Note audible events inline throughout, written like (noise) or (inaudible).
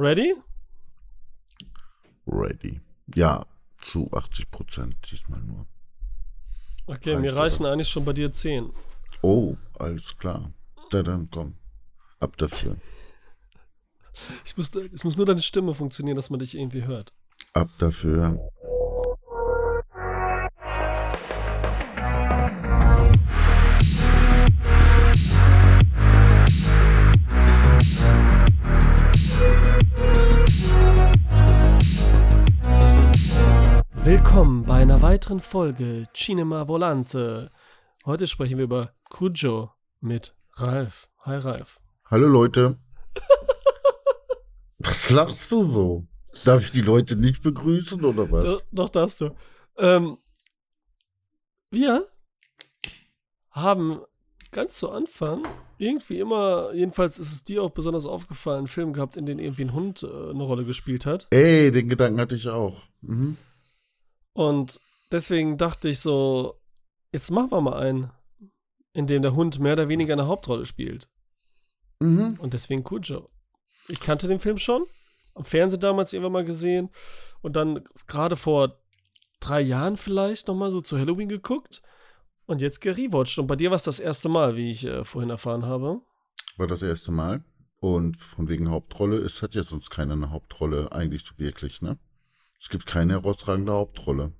Ready? Ready. Ja, zu 80 Prozent diesmal nur. Okay, Reicht mir aber. reichen eigentlich schon bei dir 10. Oh, alles klar. Na dann komm. Ab dafür. Ich muss, es muss nur deine Stimme funktionieren, dass man dich irgendwie hört. Ab dafür. Weiteren Folge Cinema Volante. Heute sprechen wir über Cujo mit Ralf. Hi Ralf. Hallo Leute. Was lachst du so? Darf ich die Leute nicht begrüßen oder was? Doch, doch darfst du. Ähm, wir haben ganz zu Anfang irgendwie immer, jedenfalls ist es dir auch besonders aufgefallen, einen Film gehabt, in dem irgendwie ein Hund äh, eine Rolle gespielt hat. Ey, den Gedanken hatte ich auch. Mhm. Und deswegen dachte ich so, jetzt machen wir mal einen, in dem der Hund mehr oder weniger eine Hauptrolle spielt. Mhm. Und deswegen Cujo. Ich kannte den Film schon, am Fernsehen damals irgendwann mal gesehen und dann gerade vor drei Jahren vielleicht nochmal so zu Halloween geguckt und jetzt gerewatcht. Und bei dir war es das erste Mal, wie ich äh, vorhin erfahren habe. War das erste Mal. Und von wegen Hauptrolle, es hat ja sonst keiner eine Hauptrolle, eigentlich so wirklich, ne? Es gibt keine herausragende Hauptrolle.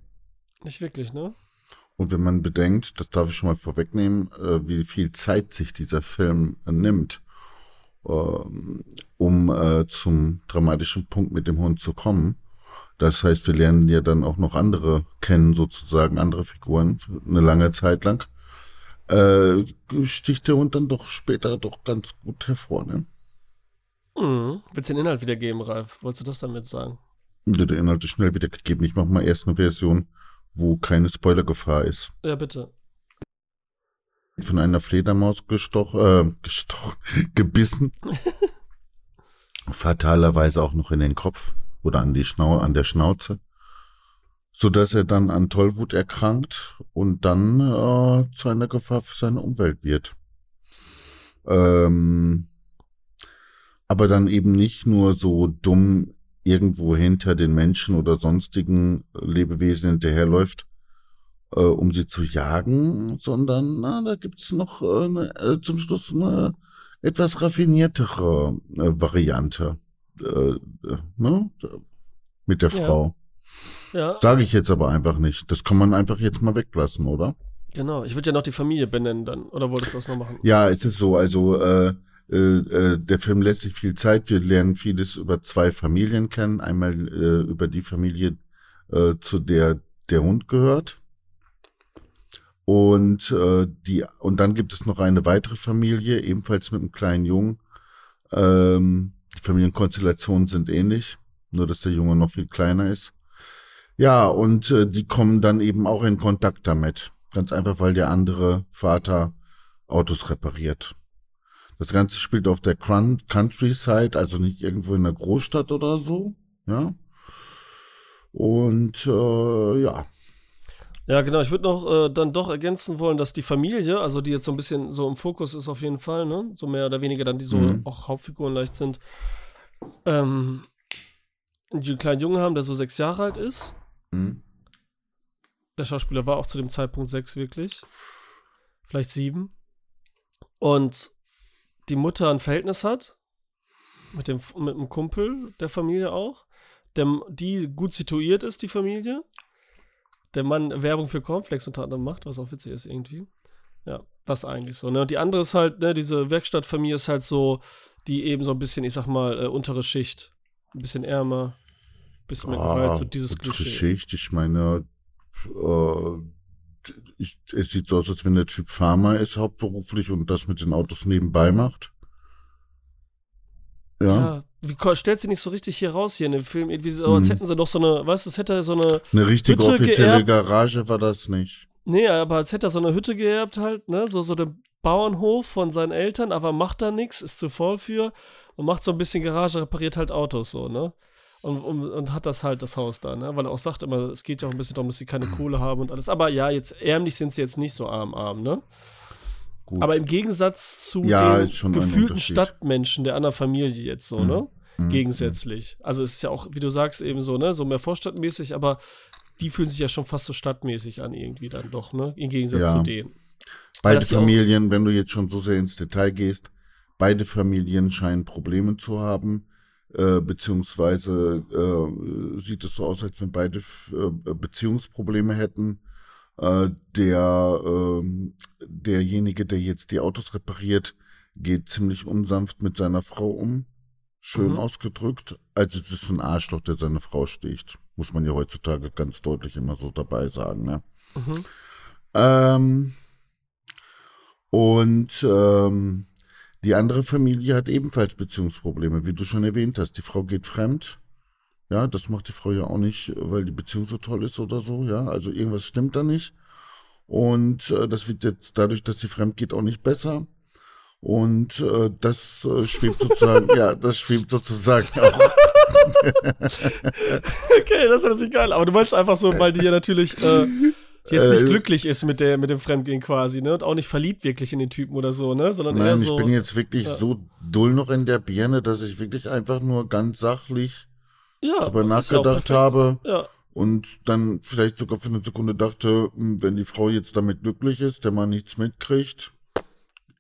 Nicht wirklich, ne? Und wenn man bedenkt, das darf ich schon mal vorwegnehmen, äh, wie viel Zeit sich dieser Film äh, nimmt, ähm, um äh, zum dramatischen Punkt mit dem Hund zu kommen. Das heißt, wir lernen ja dann auch noch andere kennen, sozusagen andere Figuren, eine lange Zeit lang. Äh, sticht der Hund dann doch später doch ganz gut hervor, ne? Mhm. Willst du den Inhalt wiedergeben, Ralf? Wolltest du das damit sagen? Ja, Der Inhalt ist schnell wiedergegeben. Ich mache mal erst eine Version, wo keine Spoilergefahr ist. Ja, bitte. von einer Fledermaus gestochen, äh, gestochen, (laughs) gebissen. (laughs) Fatalerweise auch noch in den Kopf oder an die Schnau an der Schnauze. So dass er dann an Tollwut erkrankt und dann äh, zu einer Gefahr für seine Umwelt wird. Ähm, aber dann eben nicht nur so dumm irgendwo hinter den Menschen oder sonstigen Lebewesen hinterherläuft, äh, um sie zu jagen, sondern na, da gibt's noch äh, ne, äh, zum Schluss eine etwas raffiniertere äh, Variante äh, äh, ne? mit der Ja. Frau. Ja, Sage ich jetzt aber einfach nicht. Das kann man einfach jetzt mal weglassen, oder? genau. Ich würde ja noch die Familie benennen dann. Oder wolltest du das noch machen? Ja, es ist so. Also äh, äh, äh, der Film lässt sich viel Zeit. Wir lernen vieles über zwei Familien kennen. Einmal äh, über die Familie, äh, zu der der Hund gehört. Und äh, die und dann gibt es noch eine weitere Familie, ebenfalls mit einem kleinen Jungen. Ähm, die Familienkonstellationen sind ähnlich, nur dass der Junge noch viel kleiner ist. Ja, und äh, die kommen dann eben auch in Kontakt damit. Ganz einfach, weil der andere Vater Autos repariert. Das Ganze spielt auf der Countryside, also nicht irgendwo in der Großstadt oder so. Ja. Und äh, ja, Ja, genau. Ich würde noch äh, dann doch ergänzen wollen, dass die Familie, also die jetzt so ein bisschen so im Fokus ist auf jeden Fall, ne? So mehr oder weniger dann die so Mhm. auch Hauptfiguren leicht sind, ähm, die einen kleinen Jungen haben, der so sechs Jahre alt ist. hm, Der Schauspieler war auch zu dem Zeitpunkt sechs wirklich. Vielleicht sieben. Und die Mutter ein Verhältnis hat. Mit dem, mit dem Kumpel der Familie auch. Der, die gut situiert ist, die Familie. Der Mann Werbung für Cornflakes unter anderem macht, was auch witzig ist irgendwie. Ja, das eigentlich so. Ne? Und die andere ist halt, ne, diese Werkstattfamilie ist halt so, die eben so ein bisschen, ich sag mal, äh, untere Schicht. Ein bisschen ärmer. Bisschen mit Gewalt, so dieses Klischee. Geschichte, ich meine, äh, ich, es sieht so aus, als wenn der Typ Farmer ist hauptberuflich und das mit den Autos nebenbei macht. Ja, Ja, wie stellt sie nicht so richtig hier raus hier in dem Film? Irgendwie so, als Mhm. hätten sie doch so eine, weißt du, es hätte er so eine, eine richtige Hütte offizielle geerbt. Garage war das nicht. nee, aber als hätte er so eine Hütte geerbt halt, ne, so, so den Bauernhof von seinen Eltern, aber macht da nichts, ist zu voll für und macht so ein bisschen Garage, repariert halt Autos so, ne? Und, und, und hat das halt das Haus da, ne? Weil er auch sagt immer, es geht ja auch ein bisschen darum, dass sie keine Kohle haben und alles. Aber ja, jetzt ärmlich sind sie jetzt nicht so arm, arm, ne? Gut. Aber im Gegensatz zu Ja, ein gefühlten. Stadtmenschen der anderen Familie jetzt so, Mhm. ne? Mhm. gegensätzlich. Also es ist ja auch, wie du sagst, eben so, ne, so mehr vorstadtmäßig, aber die fühlen sich ja schon fast so stadtmäßig an, irgendwie dann doch, ne? Im Gegensatz Ja. zu denen. Beide Familien, wenn du jetzt schon so sehr ins Detail gehst, beide Familien scheinen Probleme zu haben, äh, beziehungsweise äh, sieht es so aus, als wenn beide äh, Beziehungsprobleme hätten. Äh, der, ähm, derjenige, der jetzt die Autos repariert, geht ziemlich unsanft mit seiner Frau um. Schön Mhm. ausgedrückt. Also es ist ein Arschloch, der seine Frau sticht. Muss man ja heutzutage ganz deutlich immer so dabei sagen, ne? Mhm. Ähm, und ähm, die andere Familie hat ebenfalls Beziehungsprobleme, wie du schon erwähnt hast. Die Frau geht fremd. Ja, das macht die Frau ja auch nicht, weil die Beziehung so toll ist oder so. Ja, also irgendwas stimmt da nicht. Und äh, das wird jetzt dadurch, dass sie fremd geht, auch nicht besser. Und äh, das äh, schwebt sozusagen, (laughs) ja, das schwebt sozusagen auch. (laughs) Okay, das ist natürlich geil. Aber du meinst einfach so, weil die ja natürlich äh, jetzt nicht Äh, glücklich ist mit, der, mit dem Fremdgehen quasi, ne? Und auch nicht verliebt wirklich in den Typen oder so, ne? Sondern eher Nein, so. ich bin jetzt wirklich ja. so dull noch in der Birne, dass ich wirklich einfach nur ganz sachlich ja, darüber ja nachgedacht perfekt. habe. Ja. Und dann vielleicht sogar für eine Sekunde dachte, hm, wenn die Frau jetzt damit glücklich ist, der Mann nichts mitkriegt,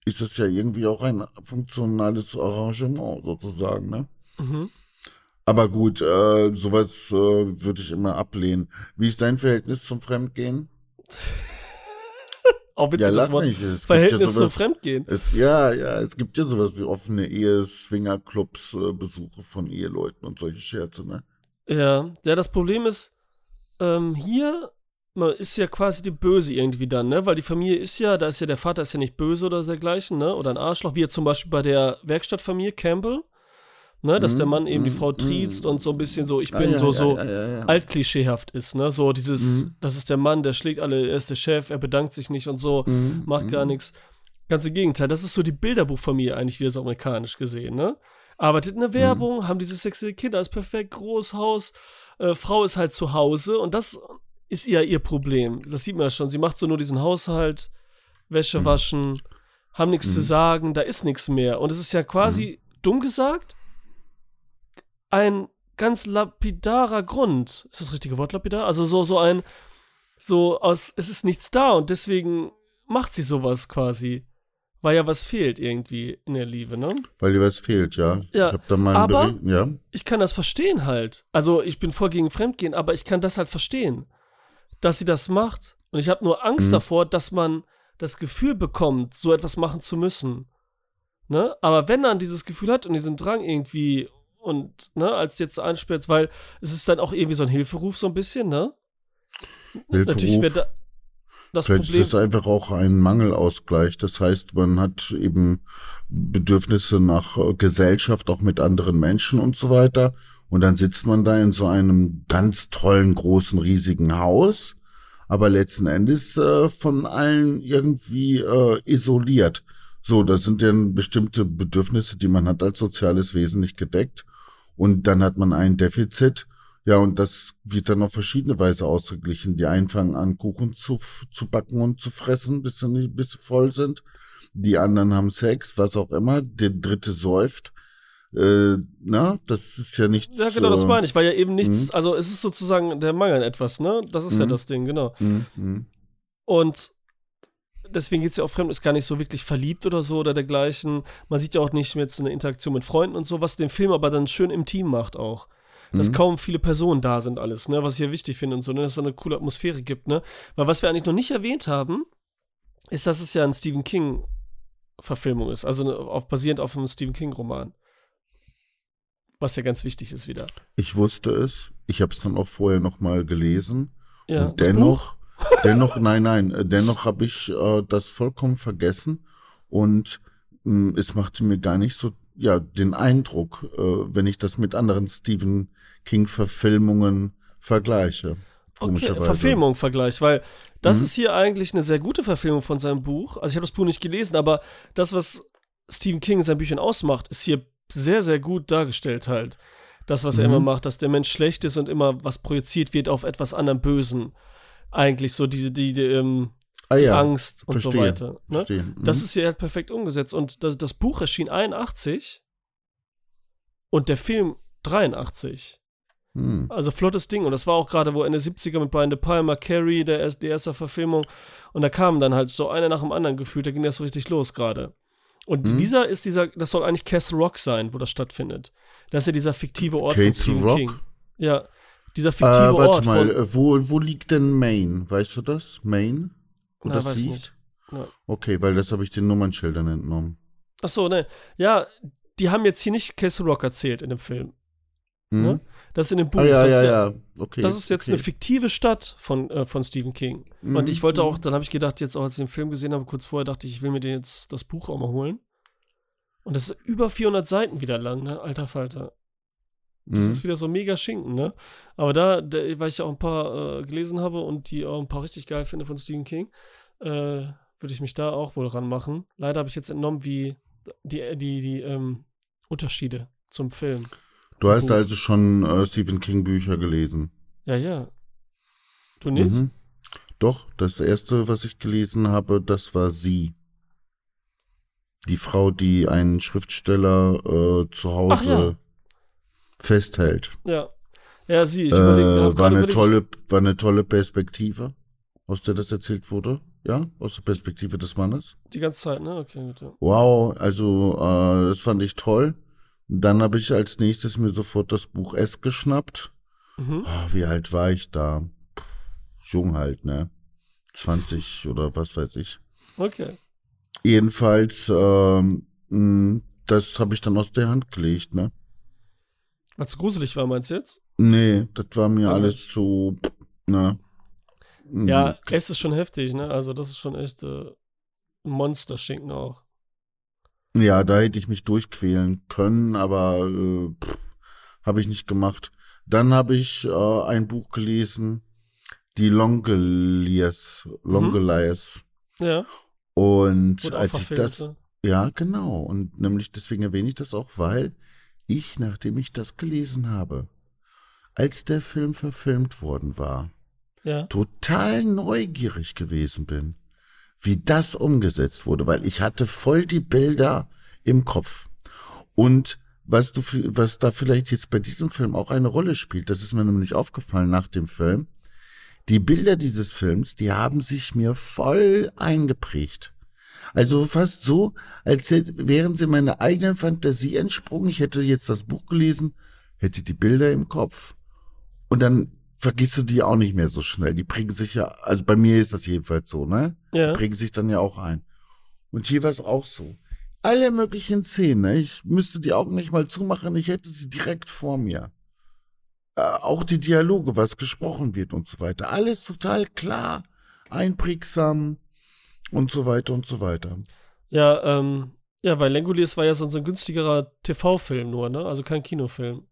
ist das ja irgendwie auch ein funktionales Arrangement sozusagen, ne? Mhm. Aber gut, äh, sowas äh, würde ich immer ablehnen. Wie ist dein Verhältnis zum Fremdgehen? (laughs) Auch witzig, das lach Wort nicht. Es Verhältnis ja sowas, Fremdgehen. es, ja, ja, es gibt ja sowas wie offene Ehe, Swingerclubs, äh, Besuche von Eheleuten und solche Scherze, ne? Ja, ja, das Problem ist, ähm, hier man ist ja quasi die Böse irgendwie dann, ne? Weil die Familie ist ja, da ist ja der Vater ist ja nicht böse oder dergleichen, ne? Oder ein Arschloch, wie jetzt zum Beispiel bei der Werkstattfamilie Campbell, ne? Dass der Mann eben die Mhm, Frau mhm. triezt und so ein bisschen so, ich Ah, bin ja, so, ja, so ja, altklischeehaft ist, ne? So dieses, Mhm. das ist der Mann, der schlägt alle, er ist der Chef, er bedankt sich nicht und so, Mhm, macht gar mhm. nichts. Ganz im Gegenteil, das ist so die Bilderbuchfamilie eigentlich, wieder so amerikanisch gesehen, ne? Arbeitet in der Werbung, haben diese sexy Kinder, ist perfekt, Großhaus, äh, Frau ist halt zu Hause und das ist ja ihr Problem. Das sieht man ja schon. Sie macht so nur diesen Haushalt, Wäsche waschen, haben nichts zu sagen, da ist nichts mehr. Und es ist ja quasi, dumm gesagt, ein ganz lapidarer Grund. Ist das richtige Wort lapidar? Also so, so ein, so aus, es ist nichts da und deswegen macht sie sowas quasi. Weil ja was fehlt irgendwie in der Liebe, ne? Weil dir was fehlt, ja. Ja, Ich hab da mal aber- Bericht, ja. ich kann das verstehen halt. Also ich bin voll gegen Fremdgehen, aber ich kann das halt verstehen, dass sie das macht. Und ich habe nur Angst Mhm. davor, dass man das Gefühl bekommt, so etwas machen zu müssen. Ne? Aber wenn man dieses Gefühl hat und diesen Drang irgendwie und ne, als jetzt einsperrt, weil es ist dann auch irgendwie so ein Hilferuf so ein bisschen, ne? Natürlich Hilferuf. wird da das Vielleicht Problem. ist das einfach auch ein Mangelausgleich. Das heißt, man hat eben Bedürfnisse nach Gesellschaft, auch mit anderen Menschen und so weiter. Und dann sitzt man da in so einem ganz tollen, großen, riesigen Haus, aber letzten Endes äh, von allen irgendwie äh, isoliert. So, das sind dann bestimmte Bedürfnisse, die man hat als soziales Wesen nicht gedeckt. Und dann hat man ein Defizit. Ja, und das wird dann auf verschiedene Weise ausgeglichen. Die einen fangen an, Kuchen zu, zu backen und zu fressen, bis sie, nicht, bis sie voll sind. Die anderen haben Sex, was auch immer. Der dritte säuft. Äh, na, das ist ja nichts. ja, genau, das äh, meine ich, weil ja eben nichts, also es ist sozusagen der Mangel an etwas, ne? Das ist ja Mhm. das Ding, genau. mm, mm. Und deswegen geht es ja auch fremd, ist gar nicht so wirklich verliebt oder so oder dergleichen. Man sieht ja auch nicht jetzt eine Interaktion mit Freunden und so, was den Film aber dann schön im Team macht auch. Dass Mhm. kaum viele Personen da sind, alles, ne? Was ich hier wichtig finde und so, ne? Dass es so eine coole Atmosphäre gibt, ne? Weil was wir eigentlich noch nicht erwähnt haben, ist, dass es ja ein Stephen King-Verfilmung ist, also ne, auf, basierend auf einem Stephen King-Roman. Was ja ganz wichtig ist wieder. Ich wusste es. Ich habe es dann auch vorher noch mal gelesen. Ja, und dennoch, dennoch, nein, nein, äh, dennoch habe ich äh, das vollkommen vergessen und mh, es machte mir gar nicht so, ja, den Eindruck, äh, wenn ich das mit anderen Stephen King-Verfilmungen vergleiche. Okay. Verfilmung Vergleich, weil das Mhm. ist hier eigentlich eine sehr gute Verfilmung von seinem Buch. Also ich habe das Buch nicht gelesen, aber das, was Stephen King in seinen Büchern ausmacht, ist hier sehr, sehr gut dargestellt halt. Das, was er Mhm. immer macht, dass der Mensch schlecht ist und immer was projiziert wird auf etwas anderem Bösen. Eigentlich so die, die, die, ähm, Ah ja, Angst und so verstehe, weiter. Ne? verstehe. Mhm. Das ist hier halt perfekt umgesetzt. Und das, das Buch erschien 81. und der Film 83. Hm. Also flottes Ding. Und das war auch gerade, wo Ende 70er mit Brian De Palma, Carrie, der die erste Verfilmung. Und da kamen dann halt so einer nach dem anderen gefühlt, da ging das so richtig los gerade. Und Mhm. dieser ist dieser, das soll eigentlich Castle Rock sein, wo das stattfindet. Das ist ja dieser fiktive Ort Castle von Stephen Rock? King. Ja, dieser fiktive Äh, warte Ort mal, äh, wo, wo liegt denn Maine? Weißt du das? Maine? Wo Na, das liegt? nicht. Ja. Okay, weil das habe ich den Nummernschildern entnommen. Ach so, ne. Ja, die haben jetzt hier nicht Castle Rock erzählt in dem Film. Hm? Ne? Das ist in dem Buch. Ah, ja, das, ja, ist ja. Okay. das ist jetzt okay. eine fiktive Stadt von, äh, von Stephen King. Mhm, Und ich wollte auch, mhm. dann habe ich gedacht, jetzt auch als ich den Film gesehen habe, kurz vorher dachte ich, ich will mir den jetzt das Buch auch mal holen. Und das ist über 400 Seiten wieder lang, ne? Alter Falter. Das Mhm. ist wieder so mega Schinken, ne? Aber da, da weil ich ja auch ein paar äh, gelesen habe und die auch ein paar richtig geil finde von Stephen King, äh, würde ich mich da auch wohl ranmachen. Leider habe ich jetzt entnommen, wie die, die, die ähm, Unterschiede zum Film. Du hast Buch. also schon äh, Stephen King Bücher gelesen. Ja, ja. Du nicht? Mhm. Doch, das erste, was ich gelesen habe, das war sie. Die Frau, die einen Schriftsteller äh, zu Ach ja. Hause festhält. Ja. Ja, sie, ich Äh, überlege. hab war, eine tolle, war eine tolle Perspektive, aus der das erzählt wurde. Ja, aus der Perspektive des Mannes. Die ganze Zeit, ne? Okay, gut, ja. Wow, also äh, das fand ich toll. Dann habe ich als nächstes mir sofort das Buch S geschnappt. Mhm. Ah, wie alt war ich da? Puh, Jung halt, ne? 20 oder was weiß ich. Okay. Jedenfalls, ähm, mh, das habe ich dann aus der Hand gelegt, ne? Weil es gruselig war, meinst du jetzt? Nee, das war mir Okay. alles zu, ne? Mhm. Ja, es ist schon heftig, ne? Also, das ist schon echt äh, Monster-Schinken auch. Ja, da hätte ich mich durchquälen können, aber äh, habe ich nicht gemacht. Dann habe ich äh, ein Buch gelesen, die Longeliers, Longeliers. Ja, Und als ich das, ne? ja, genau. Und nämlich deswegen erwähne ich das auch, weil ich, nachdem ich das gelesen habe, als der Film verfilmt worden war, Ja. total neugierig gewesen bin, wie das umgesetzt wurde, weil ich hatte voll die Bilder im Kopf. Und was du, was da vielleicht jetzt bei diesem Film auch eine Rolle spielt, das ist mir nämlich aufgefallen nach dem Film. Die Bilder dieses Films, die haben sich mir voll eingeprägt. Also fast so, als wären sie meiner eigenen Fantasie entsprungen. Ich hätte jetzt das Buch gelesen, hätte die Bilder im Kopf. Und dann vergisst du die auch nicht mehr so schnell. Die prägen sich ja, also bei mir ist das jedenfalls so, ne? Ja. Prägen sich dann ja auch ein. Und hier war es auch so. Alle möglichen Szenen, ne? ich müsste die Augen nicht mal zumachen, ich hätte sie direkt vor mir. Äh, auch die Dialoge, was gesprochen wird und so weiter. Alles total klar, einprägsam und so weiter und so weiter. Ja, ähm, ja, weil Langoliers war ja so, so ein günstigerer TV-Film nur, ne? Also kein Kinofilm.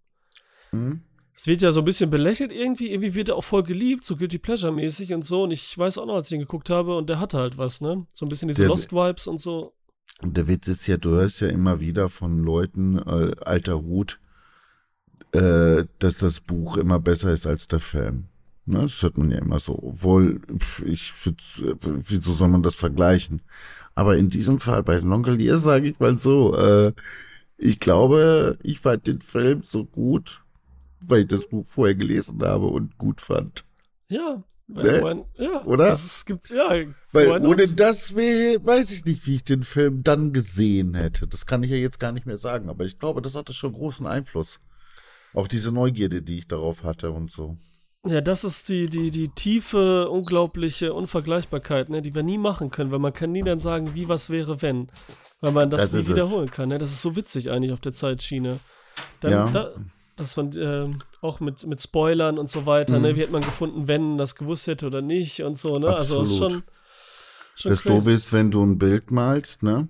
Hm? Es wird ja so ein bisschen belächelt irgendwie, irgendwie wird er auch voll geliebt, so Guilty Pleasure-mäßig und so. Und ich weiß auch noch, als ich den geguckt habe, und der hatte halt was, ne? So ein bisschen diese Lost-Vibes und so. Und der Witz ist ja, du hörst ja immer wieder von Leuten, äh, alter Hut, äh, dass das Buch immer besser ist als der Film. Ne, das hört man ja immer so. Obwohl, ich äh, wieso soll man das vergleichen? Aber in diesem Fall bei Longelier sage ich mal so, äh, ich glaube, ich fand den Film so gut, weil ich das Buch vorher gelesen habe und gut fand. Ja. Ne? Man, ja. Oder? Das, es gibt, ja. Weil not? ohne das wär, weiß ich nicht, wie ich den Film dann gesehen hätte. Das kann ich ja jetzt gar nicht mehr sagen, aber ich glaube, das hatte schon großen Einfluss. Auch diese Neugierde, die ich darauf hatte und so. Ja, das ist die, die, die tiefe, unglaubliche Unvergleichbarkeit, ne, die wir nie machen können, weil man kann nie dann sagen, wie was wäre, wenn. Weil man das, Das nie ist es. wiederholen kann. Ne? Das ist so witzig eigentlich auf der Zeitschiene. Dann, Ja. da, dass man ähm, auch mit, mit Spoilern und so weiter, ne, Mhm. wie hätte man gefunden, wenn das gewusst hätte oder nicht und so, ne? Also ist Absolut. schon, schon Das crazy. Doofe ist, wenn du ein Bild malst, ne?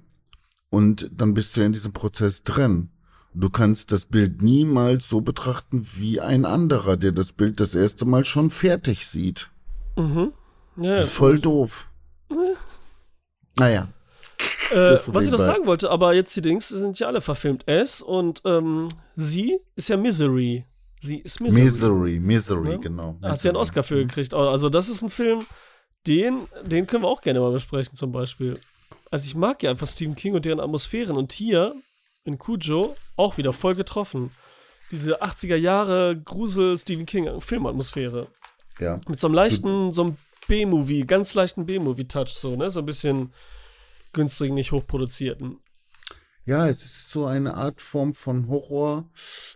Und dann bist du ja in diesem Prozess drin. Du kannst das Bild niemals so betrachten wie ein anderer, der das Bild das erste Mal schon fertig sieht. Mhm. Ja, Das ist voll doof. Naja. Äh, was ich noch sagen wollte, aber jetzt die Dings sind ja alle verfilmt. S und ähm, sie ist ja Misery. Sie ist Misery. Misery, Misery, Ja. genau. Da hat sie einen Misery. Oscar für gekriegt. Also, das ist ein Film, den, den können wir auch gerne mal besprechen, zum Beispiel. Also, ich mag ja einfach Stephen King und deren Atmosphären. Und hier in Cujo auch wieder voll getroffen. Diese 80er Jahre Grusel Stephen King Filmatmosphäre. Ja. Mit so einem leichten, so einem B-Movie, ganz leichten B-Movie-Touch, so, ne? So ein bisschen günstigen, nicht hochproduzierten. Ja, es ist so eine Art Form von Horror.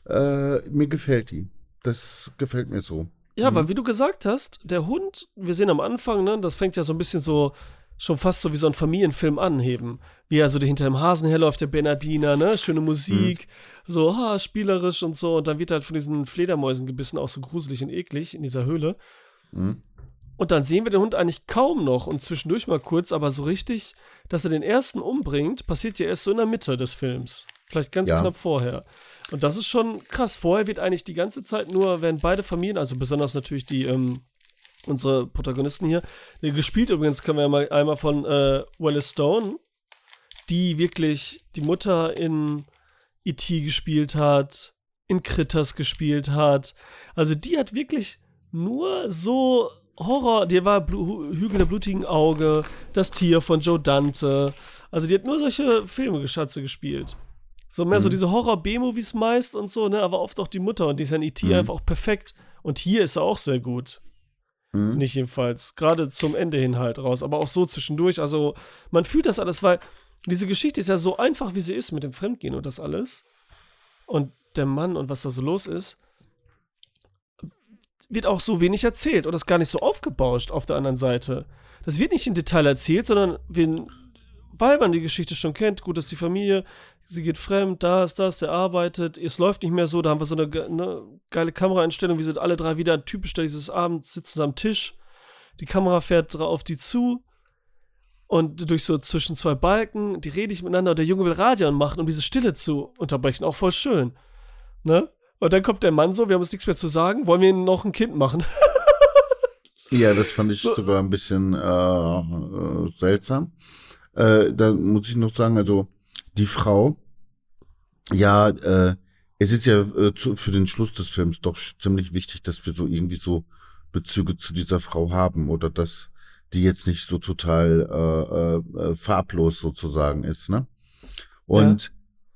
Äh, mir gefällt die. Das gefällt mir so. Ja, weil wie du gesagt hast, der Hund, wir sehen am Anfang, ne, das fängt ja so ein bisschen so, schon fast so wie so ein Familienfilm anheben. Wie er so hinter dem Hasen herläuft, der Bernardiner, ne, schöne Musik, so, ha, spielerisch und so. Und dann wird er halt von diesen Fledermäusen gebissen, auch so gruselig und eklig in dieser Höhle. Mhm. Und dann sehen wir den Hund eigentlich kaum noch und zwischendurch mal kurz, aber so richtig, dass er den ersten umbringt, passiert ja erst so in der Mitte des Films. Vielleicht ganz Ja. knapp vorher. Und das ist schon krass. Vorher wird eigentlich die ganze Zeit nur, werden beide Familien, also besonders natürlich die, ähm, unsere Protagonisten hier, die gespielt übrigens können wir ja mal einmal von äh, Willis Stone, die wirklich die Mutter in E.T. gespielt hat, in Critters gespielt hat. Also die hat wirklich nur so Horror, die war Blu Hügel der blutigen Auge, das Tier von Joe Dante. Also die hat nur solche Filme Geschatze gespielt. So mehr so diese Horror-B-Movies meist und so, ne, aber oft auch die Mutter und die ist ja in E.T. einfach auch perfekt. Und hier ist er auch sehr gut. Mhm. Nicht jedenfalls. Gerade zum Ende hin halt raus, aber auch so zwischendurch. Also man fühlt das alles, weil diese Geschichte ist ja so einfach, wie sie ist mit dem Fremdgehen und das alles. Und der Mann und was da so los ist, wird auch so wenig erzählt und das gar nicht so aufgebauscht auf der anderen Seite. Das wird nicht in Detail erzählt, sondern wir, weil man die Geschichte schon kennt, gut, dass die Familie, sie geht fremd, da ist das, der arbeitet, es läuft nicht mehr so, da haben wir so eine, ge- ne, geile Kameraeinstellung, wie sind alle drei wieder typisch da dieses Abends sitzen am Tisch, die Kamera fährt auf die zu und durch so zwischen zwei Balken, die rede ich miteinander und der Junge will Radio anmachen, um diese Stille zu unterbrechen, auch voll schön, ne? Und dann kommt der Mann so, wir haben uns nichts mehr zu sagen, wollen wir ihnen noch ein Kind machen? (laughs) Ja, das fand ich sogar ein bisschen äh, äh, seltsam. Äh, da muss ich noch sagen, also die Frau, ja, äh, es ist ja äh, zu, für den Schluss des Films doch ziemlich wichtig, dass wir so irgendwie so Bezüge zu dieser Frau haben oder dass die jetzt nicht so total äh, äh, äh, farblos sozusagen ist, ne? Und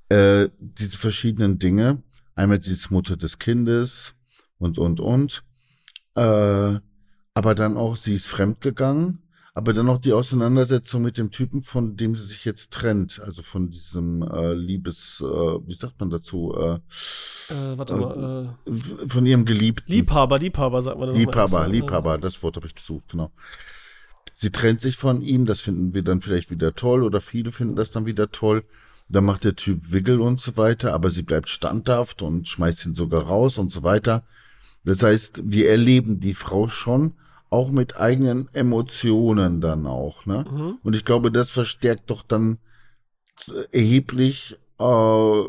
äh, diese verschiedenen Dinge, einmal sie ist Mutter des Kindes und und und, äh, aber dann auch, sie ist fremdgegangen, aber dann noch die Auseinandersetzung mit dem Typen, von dem sie sich jetzt trennt, also von diesem äh, Liebes, äh, wie sagt man dazu, äh, Äh, warte Äh, mal, äh, von ihrem Geliebten. Liebhaber, Liebhaber, sagt man Liebhaber, extra, Liebhaber, das Wort habe ich gesucht, genau. Sie trennt sich von ihm, das finden wir dann vielleicht wieder toll oder viele finden das dann wieder toll. Dann macht der Typ Wiggle und so weiter, aber sie bleibt standhaft und schmeißt ihn sogar raus und so weiter. Das heißt, wir erleben die Frau schon auch mit eigenen Emotionen dann auch, ne? Mhm. Und ich glaube, das verstärkt doch dann erheblich äh,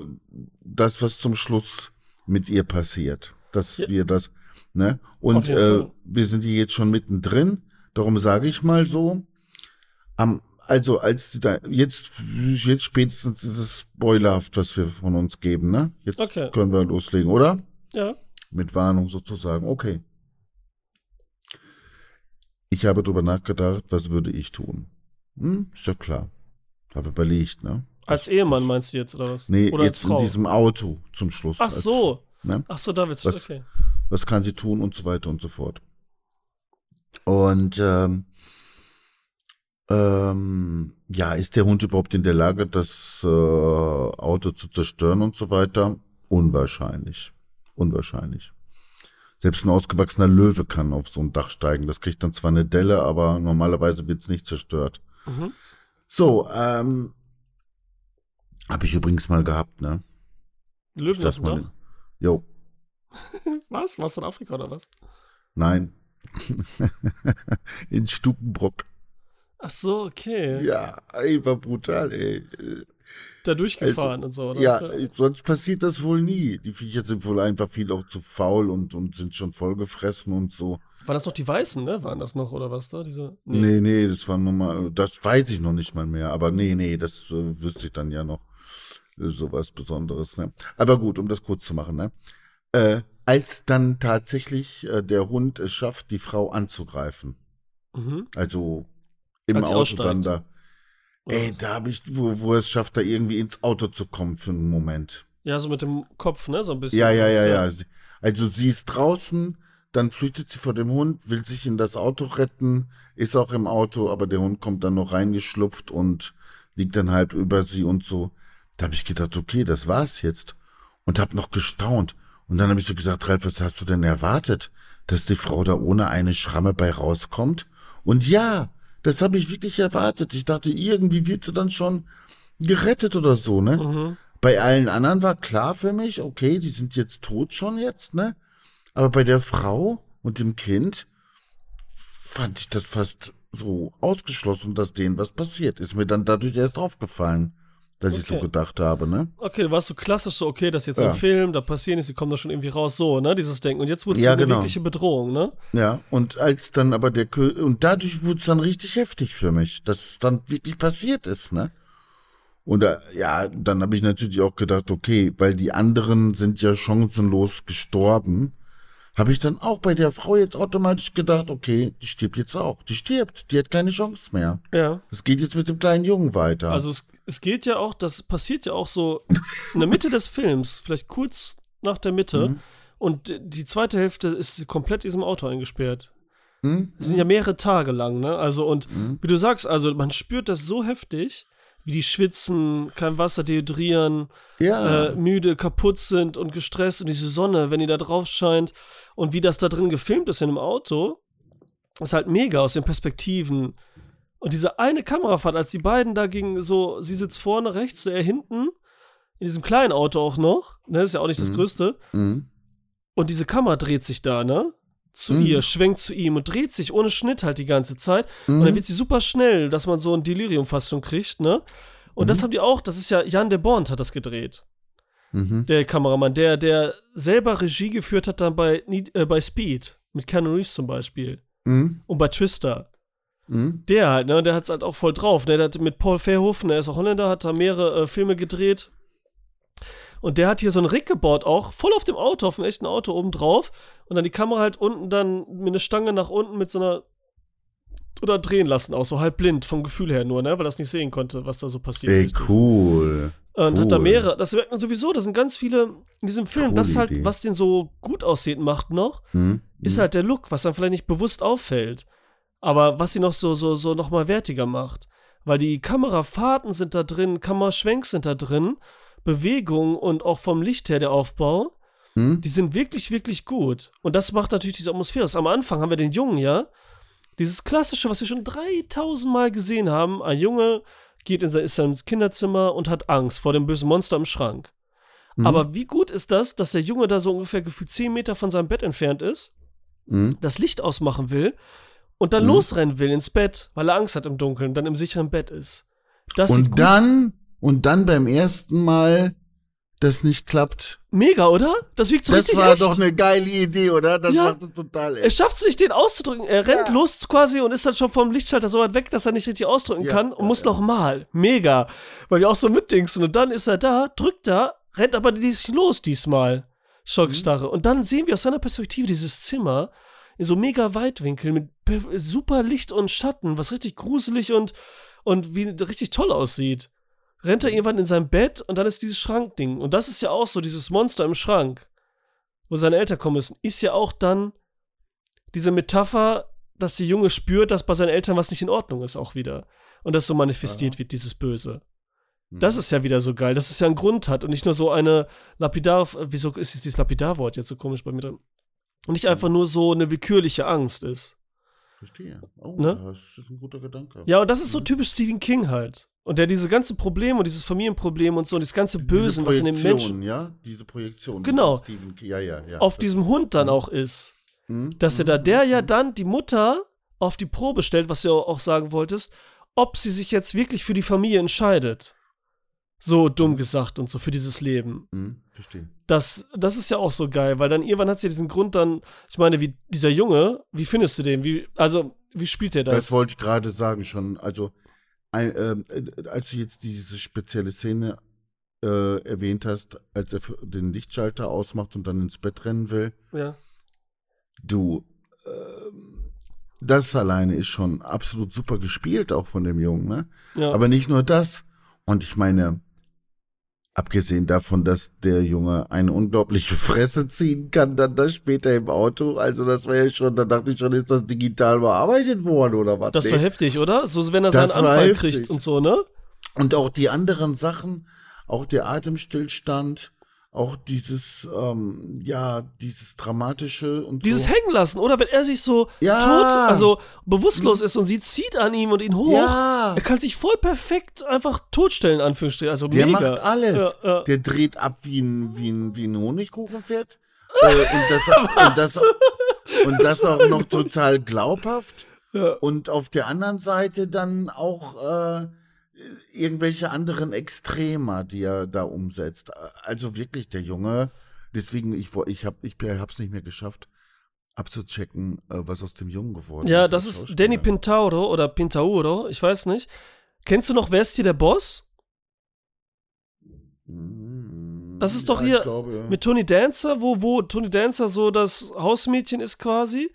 das, was zum Schluss mit ihr passiert. Dass Ja. wir das, ne? Und äh, wir sind hier jetzt schon mittendrin. Darum sage ich mal so. Am, also als sie da jetzt jetzt spätestens ist es spoilerhaft, was wir von uns geben, ne? Jetzt Okay. können wir loslegen, oder? Ja. Mit Warnung sozusagen. Okay. Ich habe darüber nachgedacht, was würde ich tun? Hm, ist ja klar. Habe überlegt, ne? Als Ehemann meinst du jetzt, oder was? Nee, oder jetzt als Frau? in diesem Auto zum Schluss. Ach als- so. Ne? Ach so, da willst du, Was- okay. Was kann sie tun und so weiter und so fort. Und ähm, ähm, ja, ist der Hund überhaupt in der Lage, das äh, Auto zu zerstören und so weiter? Unwahrscheinlich. Unwahrscheinlich. Selbst ein ausgewachsener Löwe kann auf so ein Dach steigen. Das kriegt dann zwar eine Delle, aber normalerweise wird's nicht zerstört. Mhm. So, ähm, habe ich übrigens mal gehabt, ne? Löwen auf dem mal. Dach? Jo, (laughs) Was? Warst du in Afrika oder was? nein. (laughs) in Stukenbrock. Ach so, okay. Ja, ey, war brutal, ey. Da durchgefahren und so, oder? Ja, sonst passiert das wohl nie. Die Viecher sind wohl einfach viel auch zu faul und, und sind schon vollgefressen und so. Waren das noch die Weißen, ne? Waren das noch, oder was da? Diese. Nee, nee, das war nochmal, das weiß ich noch nicht mal mehr. Aber nee, nee, das äh, wüsste ich dann ja noch. Äh, sowas Besonderes, ne? Aber gut, um das kurz zu machen, ne? Äh, als dann tatsächlich äh, der Hund es schafft, die Frau anzugreifen, Mhm. also im Als sie Auto dann aussteigt. da. Ey, da habe ich, wo, wo es schafft, da irgendwie ins Auto zu kommen für einen Moment. Ja, so mit dem Kopf, ne? So ein bisschen. Ja, ja, ja, ja. Also sie ist draußen, dann flüchtet sie vor dem Hund, will sich in das Auto retten, ist auch im Auto, aber der Hund kommt dann noch reingeschlupft und liegt dann halb über sie und so. Da habe ich gedacht, okay, das war's jetzt. Und habe noch gestaunt. Und dann habe ich so gesagt, Ralf, was hast du denn erwartet? Dass die Frau da ohne eine Schramme bei rauskommt? Und ja, das habe ich wirklich erwartet. Ich dachte, irgendwie wird sie dann schon gerettet oder so, ne? Mhm. Bei allen anderen war klar für mich, okay, die sind jetzt tot schon jetzt, ne? Aber bei der Frau und dem Kind fand ich das fast so ausgeschlossen, dass denen was passiert. Ist mir dann dadurch erst aufgefallen, dass ich so Okay. gedacht habe, ne? Okay, du warst so klassisch so, okay, das ist jetzt Ja. ein Film, da passieren ist, sie kommen da schon irgendwie raus, so, ne? Dieses Denken. Und jetzt wurde es Ja, eine genau. wirkliche Bedrohung, ne? Ja, und als dann aber der Kö und dadurch wurde es dann richtig heftig für mich, dass es dann wirklich passiert ist, ne? Und äh, ja, dann habe ich natürlich auch gedacht, okay, weil die anderen sind ja chancenlos gestorben, habe ich dann auch bei der Frau jetzt automatisch gedacht, okay, die stirbt jetzt auch. Die stirbt, die hat keine Chance mehr. Ja. Es geht jetzt mit dem kleinen Jungen weiter. Also es, es geht ja auch, das passiert ja auch so in der Mitte des Films, vielleicht kurz nach der Mitte. Mhm. Und die zweite Hälfte ist sie komplett in diesem Auto eingesperrt. Hm? Das sind ja mehrere Tage lang, ne? Also, und Mhm. wie du sagst, also man spürt das so heftig, wie die schwitzen, kein Wasser dehydrieren, Ja. äh, müde, kaputt sind und gestresst und diese Sonne, wenn die da drauf scheint und wie das da drin gefilmt ist in einem Auto, ist halt mega aus den Perspektiven. Und diese eine Kamerafahrt, als die beiden da gingen, so, sie sitzt vorne rechts, er hinten, in diesem kleinen Auto auch noch, ne, ist ja auch nicht das Mhm. Größte, Mhm. und diese Kamera dreht sich da, ne? Zu Mhm. ihr, schwenkt zu ihm und dreht sich ohne Schnitt halt die ganze Zeit. Und Mhm. dann wird sie super schnell, dass man so ein Delirium fast schon kriegt, ne? Und das Mhm. haben die auch, das ist ja, Jan de Bond hat das gedreht. Mhm. Der Kameramann, der, der selber Regie geführt hat dann bei, äh, bei Speed, mit Keanu Reeves zum Beispiel. Mhm. Und bei Twister. Mhm. Der halt, ne, der hat's halt auch voll drauf. Ne? Der hat mit Paul Verhoeven, der ist auch Holländer, hat da mehrere äh, Filme gedreht. Und der hat hier so einen Rig gebaut, auch voll auf dem Auto, auf dem echten Auto oben drauf. Und dann die Kamera halt unten dann mit einer Stange nach unten mit so einer. Oder drehen lassen, auch so halb blind vom Gefühl her nur, ne? Weil das nicht sehen konnte, was da so passiert. Ey, richtig. cool. Und hat da Cool. mehrere. Das merkt man sowieso, da sind ganz viele in diesem Film. Coole das halt, Idee. was den so gut aussieht, macht noch, Mhm. ist halt der Look, was dann vielleicht nicht bewusst auffällt. Aber was sie noch so, so, so nochmal wertiger macht. Weil die Kamerafahrten sind da drin, Kameraschwenks sind da drin, Bewegung und auch vom Licht her der Aufbau, Mhm. die sind wirklich, wirklich gut. Und das macht natürlich diese Atmosphäre. Am Anfang haben wir den Jungen, ja, dieses klassische, was wir schon 3000 Mal gesehen haben. Ein Junge geht in sein, ist in sein Kinderzimmer und hat Angst vor dem bösen Monster im Schrank. Mhm. Aber wie gut ist das, dass der Junge da so ungefähr gefühlt 10 Meter von seinem Bett entfernt ist, Mhm. das Licht ausmachen will und dann Mhm. losrennen will ins Bett, weil er Angst hat im Dunkeln, dann im sicheren Bett ist. Das sieht Und gut dann, und dann beim ersten Mal, das nicht klappt. Mega, oder? Das wirkt so Das richtig war echt. doch eine geile Idee, oder? Das Ja. macht es total Er echt. schafft es nicht, den auszudrücken. Er rennt Ja. los quasi und ist dann schon vom Lichtschalter so weit weg, dass er nicht richtig ausdrücken Ja, kann und muss ja. noch mal. Mega. Weil wir auch so mitdingsen. Und dann ist er da, drückt da, rennt aber nicht los diesmal. Schockstarre. Mhm. Und dann sehen wir aus seiner Perspektive dieses Zimmer in so mega Weitwinkel mit per- super Licht und Schatten, was richtig gruselig und, und wie richtig toll aussieht. Rennt er irgendwann in sein Bett und dann ist dieses Schrankding. Und das ist ja auch so, dieses Monster im Schrank, wo seine Eltern kommen müssen, ist ja auch dann diese Metapher, dass der Junge spürt, dass bei seinen Eltern was nicht in Ordnung ist, auch wieder. Und das so manifestiert wird, dieses Böse. Mhm. Das ist ja wieder so geil, dass es ja einen Grund hat und nicht nur so eine lapidar, wieso ist jetzt dieses Lapidarwort jetzt so komisch bei mir drin? Und nicht einfach nur so eine willkürliche Angst ist. Verstehe. Oh, Ne? das ist ein guter Gedanke. Ja, und das ist so Mhm. typisch Stephen King halt. Und der diese ganze Probleme und dieses Familienproblem und so und das ganze Bösen, was in dem Menschen ja, diese Projektion. Genau. King, ja, ja, ja. auf Das diesem Hund dann Mhm. auch ist. Mhm. dass er da Mhm. der ja Mhm. dann die Mutter auf die Probe stellt, was du ja auch sagen wolltest, ob sie sich jetzt wirklich für die Familie entscheidet. So dumm gesagt und so für dieses Leben. Mhm. Verstehe. Das, das ist ja auch so geil, weil dann irgendwann hat sie diesen Grund dann, ich meine, wie dieser Junge, wie findest du den? Wie, also, wie spielt er Das, das? wollte ich gerade sagen schon. Also, ein, ähm, äh, als du jetzt diese spezielle Szene äh, erwähnt hast, als er den Lichtschalter ausmacht und dann ins Bett rennen will, Ja. du, ähm, das alleine ist schon absolut super gespielt, auch von dem Jungen, ne? Ja. Aber nicht nur das. Und ich meine, abgesehen davon, dass der Junge eine unglaubliche Fresse ziehen kann, dann das später im Auto. Also das war ja schon, da dachte ich schon, ist das digital bearbeitet worden oder was? das Nee. war heftig, oder? So, wenn er Das seinen Anfall heftig. kriegt und so, ne? Und auch die anderen Sachen, auch der Atemstillstand, auch dieses, ähm, ja, dieses dramatische und Dieses so. hängen lassen, oder? Wenn er sich so Ja. tot, also bewusstlos ist und sie zieht an ihm und ihn hoch. Ja. Er kann sich voll perfekt einfach totstellen, Anführungsstrichen. Also Der mega. macht alles. Ja. Der dreht ab wie ein, wie ein, wie ein Honigkuchenpferd. äh, und das, (laughs) und das, und (laughs) das auch noch total glaubhaft. Und auf der anderen Seite dann auch äh, irgendwelche anderen Extremer, die er da umsetzt. Also wirklich, der Junge, deswegen, ich, ich habe ich hab's nicht mehr geschafft, abzuchecken, äh, was aus dem Jungen geworden Ja, ist. das als ist. Danny Pintauro oder Pintauro, ich weiß nicht. Kennst du noch, wer ist hier der Boss? Mm, Das ist doch ja, hier glaube, ja. Mit Tony Dancer, wo, wo Tony Dancer so das Hausmädchen ist quasi.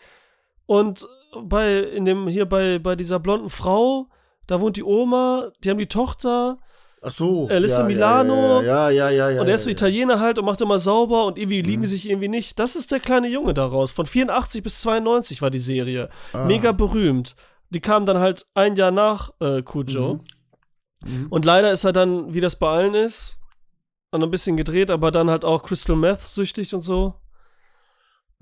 Und bei, in dem, hier bei, bei dieser blonden Frau, da wohnt die Oma, die haben die Tochter. Ach so. Alyssa ja, Milano. Ja, ja, ja, ja. und er ist so. Italiener halt und macht immer sauber und irgendwie Mhm. lieben die sich irgendwie nicht. Das ist der kleine Junge daraus. Von 84 bis 92 war die Serie. Ah. Mega berühmt. Die kam dann halt ein Jahr nach äh, Cujo. Mhm. Und leider ist er dann, wie das bei allen ist, dann ein bisschen gedreht, aber dann halt auch Crystal Meth süchtig und so.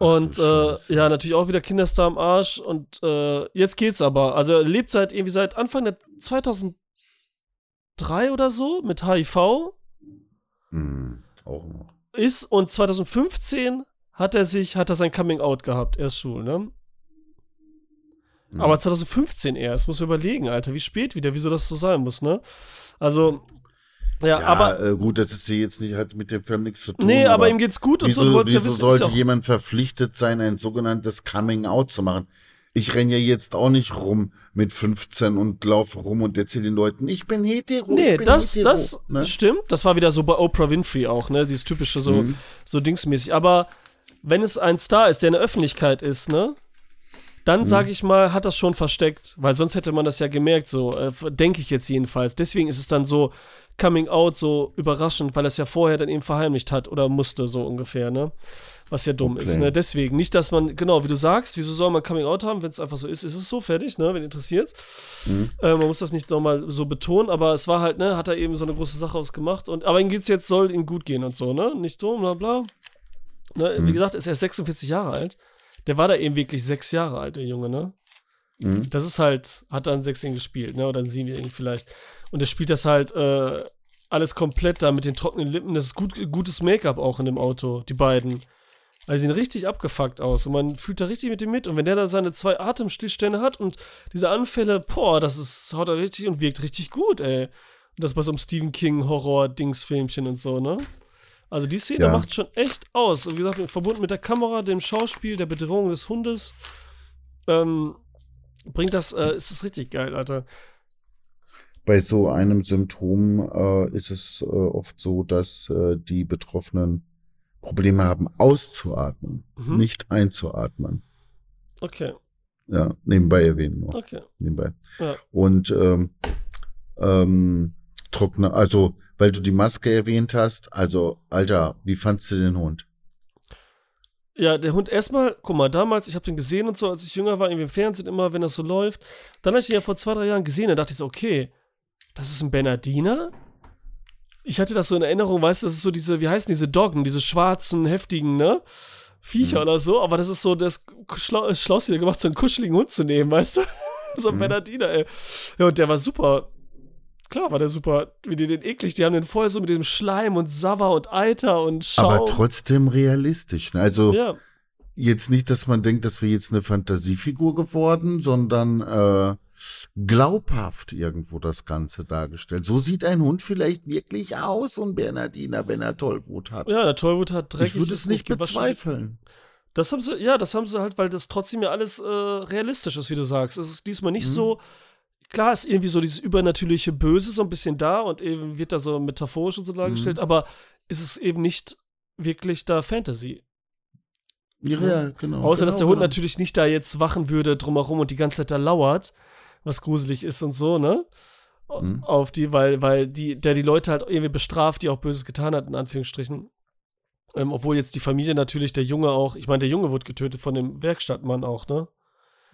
Und äh, ja, natürlich auch wieder Kinderstar am Arsch. Und äh, jetzt geht's aber. Also er lebt seit irgendwie seit Anfang der 2003 oder so mit HIV. Mhm. Auch noch. Ist und 2015 hat er sich, hat er sein Coming Out gehabt. Er ist schwul, ne? Mhm. Aber 2015 erst, muss man überlegen, Alter, wie spät wieder, wieso das so sein muss, ne? Also, ja, ja, aber, äh, gut, das ist hier jetzt nicht, hat mit dem Film nichts zu tun. nee, aber ihm geht's gut und wieso, so, du wolltest ja wieso wissen, sollte ja jemand verpflichtet sein, ein sogenanntes Coming Out zu machen? Ich renne ja jetzt auch nicht rum mit 15 und laufe rum und erzähle den Leuten, ich bin hetero. Nee, bin das, hetero, das ne? stimmt. Das war wieder so bei Oprah Winfrey auch, ne? Dieses typische so, Mhm. so dingsmäßig. Aber wenn es ein Star ist, der in der Öffentlichkeit ist, ne? Dann, sag Mhm. ich mal, hat das schon versteckt, weil sonst hätte man das ja gemerkt, so, äh, denke ich jetzt jedenfalls. Deswegen ist es dann so Coming Out so überraschend, weil er es ja vorher dann eben verheimlicht hat oder musste, so ungefähr, ne? Was ja dumm ist, Okay. ne? Deswegen, nicht, dass man, genau, wie du sagst, wieso soll man Coming Out haben, wenn es einfach so ist? Ist es so fertig, ne? Wenn interessiert. Äh, man muss das nicht nochmal so betonen, aber es war halt, ne, hat er eben so eine große Sache ausgemacht. Und, aber ihm geht's jetzt, soll ihm gut gehen und so, ne? Nicht so, bla bla. Ne, Wie gesagt, ist er 46 Jahre alt. Der war da eben wirklich sechs Jahre alt, der Junge, ne? Mhm. Das ist halt, hat dann Sechsjährigen gespielt, ne? Oder ein Siebenjährigen vielleicht. Und er spielt das halt äh, alles komplett da mit den trockenen Lippen. Das ist gut, gutes Make-up auch in dem Auto, die beiden. Also sehen richtig abgefuckt aus und man fühlt da richtig mit ihm mit. Und wenn der da seine zwei Atemstillstände hat und diese Anfälle, boah, das ist, haut er richtig und wirkt richtig gut, ey. Und das bei so einem Stephen King Horror-Dingsfilmchen und so, ne? Also die Szene Ja. macht schon echt aus. Und wie gesagt, verbunden mit der Kamera, dem Schauspiel, der Bedrohung des Hundes, ähm, bringt das, äh, ist das richtig geil, Alter. Bei so einem Symptom äh, ist es äh, oft so, dass äh, die Betroffenen Probleme haben, auszuatmen, Mhm. nicht einzuatmen. Okay, Ja, nebenbei erwähnen nur. okay. Nebenbei. Ja. Und ähm, ähm, trockene, also weil du die Maske erwähnt hast, also Alter, wie fandst du den Hund? Ja, der Hund erstmal, guck mal, damals, ich habe den gesehen und so, als ich jünger war, irgendwie im Fernsehen immer, wenn das so läuft. Dann habe ich den ja vor zwei, drei Jahren gesehen, da dachte ich so, okay, das ist ein Bernardiner? Ich hatte das so in Erinnerung, weißt du, das ist so diese, wie heißen diese Doggen, diese schwarzen, heftigen, ne? Viecher Mhm. oder so, aber das ist so das Schla Schloss wieder gemacht, so einen kuscheligen Hund zu nehmen, weißt du? (laughs) so ein Mhm. Bernardiner, ey. Ja, und der war super. Klar war der super. Wie die den eklig, die haben den voll so mit dem Schleim und Sava und Eiter und Schaum. Aber trotzdem realistisch. Ne? Also Ja, jetzt nicht, dass man denkt, dass wir jetzt eine Fantasiefigur geworden, sondern äh, glaubhaft irgendwo das Ganze dargestellt. So sieht ein Hund vielleicht wirklich aus, ein Bernardiner, wenn er Tollwut hat. ja, der Tollwut hat dreckig. ich würde es nicht bezweifeln. Das haben sie, ja, das haben sie halt, weil das trotzdem ja alles äh, realistisch ist, wie du sagst. Es ist diesmal nicht Mhm. so. Klar ist irgendwie so dieses übernatürliche Böse so ein bisschen da und eben wird da so metaphorisch und so dargestellt, Mhm. aber ist es eben nicht wirklich da Fantasy. Ja, ja, genau. Außer, genau, dass der Hund genau. natürlich nicht da jetzt wachen würde drumherum und die ganze Zeit da lauert, was gruselig ist und so, ne? Mhm. Auf die, weil, weil die, der die Leute halt irgendwie bestraft, die auch Böses getan hat, in Anführungsstrichen. Ähm, obwohl jetzt die Familie natürlich, der Junge auch, ich meine, der Junge wurde getötet von dem Werkstattmann auch, ne?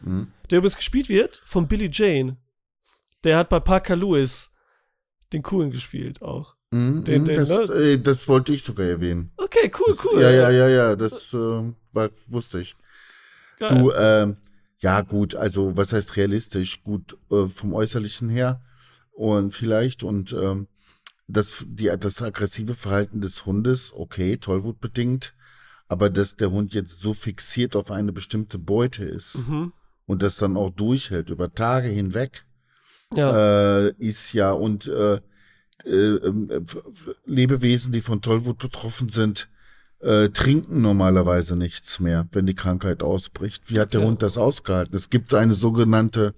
Mhm. Der übrigens gespielt wird von Billy Jane. Der hat bei Parker Lewis den Coolen gespielt auch. Mhm, Den- mhm, den, das, äh, das wollte ich sogar erwähnen. Okay, cool, Das, cool. Ja, ja, ja, ja, das äh, war, wusste ich. Geil. Du, ähm, ja gut, also was heißt realistisch? Gut äh, vom Äußerlichen her und vielleicht und ähm, das, die, das aggressive Verhalten des Hundes, okay, tollwutbedingt, aber dass der Hund jetzt so fixiert auf eine bestimmte Beute ist Mhm. und das dann auch durchhält über Tage hinweg, Ja, äh, ist ja und äh, äh, ähm, f- Lebewesen, die von Tollwut betroffen sind, äh, trinken normalerweise nichts mehr, wenn die Krankheit ausbricht. Wie hat der Okay. Hund das ausgehalten? Es gibt eine sogenannte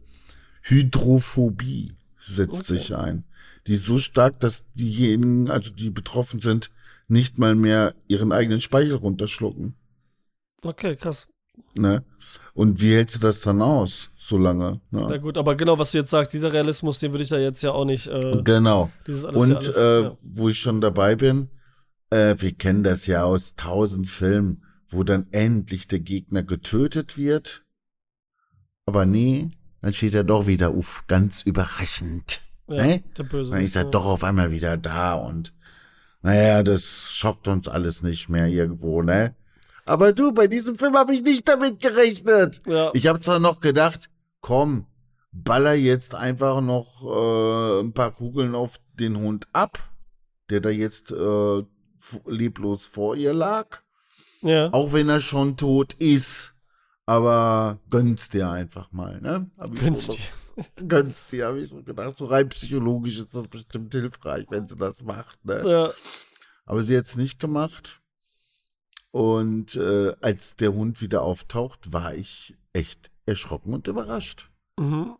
Hydrophobie, setzt Okay. sich ein. Die ist so stark, dass diejenigen, also die betroffen sind, nicht mal mehr ihren eigenen Speichel runterschlucken. okay, krass. Ne? Und wie hältst du das dann aus, so lange? Ne? Na gut, aber genau, was du jetzt sagst, dieser Realismus, den würde ich da jetzt ja auch nicht. Äh, Genau. Und ja alles, äh, ja. wo ich schon dabei bin, äh, wir kennen das ja aus tausend Filmen, wo dann endlich der Gegner getötet wird. Aber nee, dann steht er doch wieder auf, ganz überraschend. ja, ne? der Böse. Dann ist er ja. doch auf einmal wieder da und naja, das schockt uns alles nicht mehr irgendwo, ne? Aber du, bei diesem Film habe ich nicht damit gerechnet. Ja, Ich habe zwar noch gedacht, komm, baller jetzt einfach noch äh, ein paar Kugeln auf den Hund ab, der da jetzt äh, leblos vor ihr lag, ja. auch wenn er schon tot ist. Aber gönn's dir einfach mal, ne? Hab ich Gönn's so dir. noch- (laughs) Gönn's dir, habe ich so gedacht. So rein psychologisch ist das bestimmt hilfreich, wenn sie das macht, ne? Ja, Aber sie hat's nicht gemacht. Und äh, als der Hund wieder auftaucht, war ich echt erschrocken und überrascht. mhm.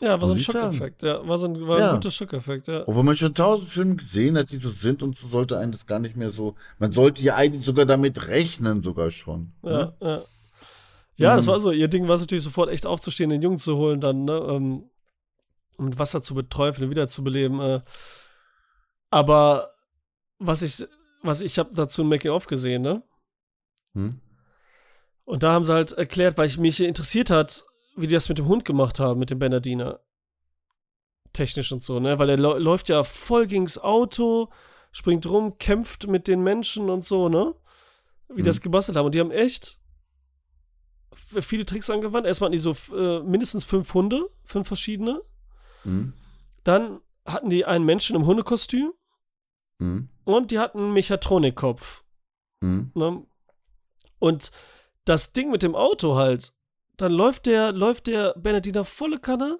Ja, war so ein. Schockeffekt. Ja, war so ein, war Ja. ein guter Schockeffekt, ja. Obwohl man schon tausend Filme gesehen hat, die so sind und so sollte einen das gar nicht mehr so. Man sollte ja eigentlich sogar damit rechnen, sogar schon. Ja, Ne? ja. Ja, das Mhm. war so. Ihr Ding war es natürlich sofort echt aufzustehen, den Jungen zu holen, dann, ne, ähm, um mit Wasser zu beträufeln, und wiederzubeleben. Äh. Aber was ich, was ich habe dazu ein Making-of gesehen, ne? Hm? Und da haben sie halt erklärt, weil ich mich interessiert hat, wie die das mit dem Hund gemacht haben, mit dem Bernardiner. Technisch und so, ne? Weil er lau- läuft ja voll gegens Auto, springt rum, kämpft mit den Menschen und so, ne? Wie die Mhm. das gebastelt haben. Und die haben echt viele Tricks angewandt. Erstmal hatten die so äh, mindestens fünf Hunde, fünf verschiedene. Hm? Dann hatten die einen Menschen im Hundekostüm Hm? und die hatten einen Mechatronikkopf. Hm? Ne? Und das Ding mit dem Auto halt, dann läuft der, läuft der Bernardiner volle Kanne,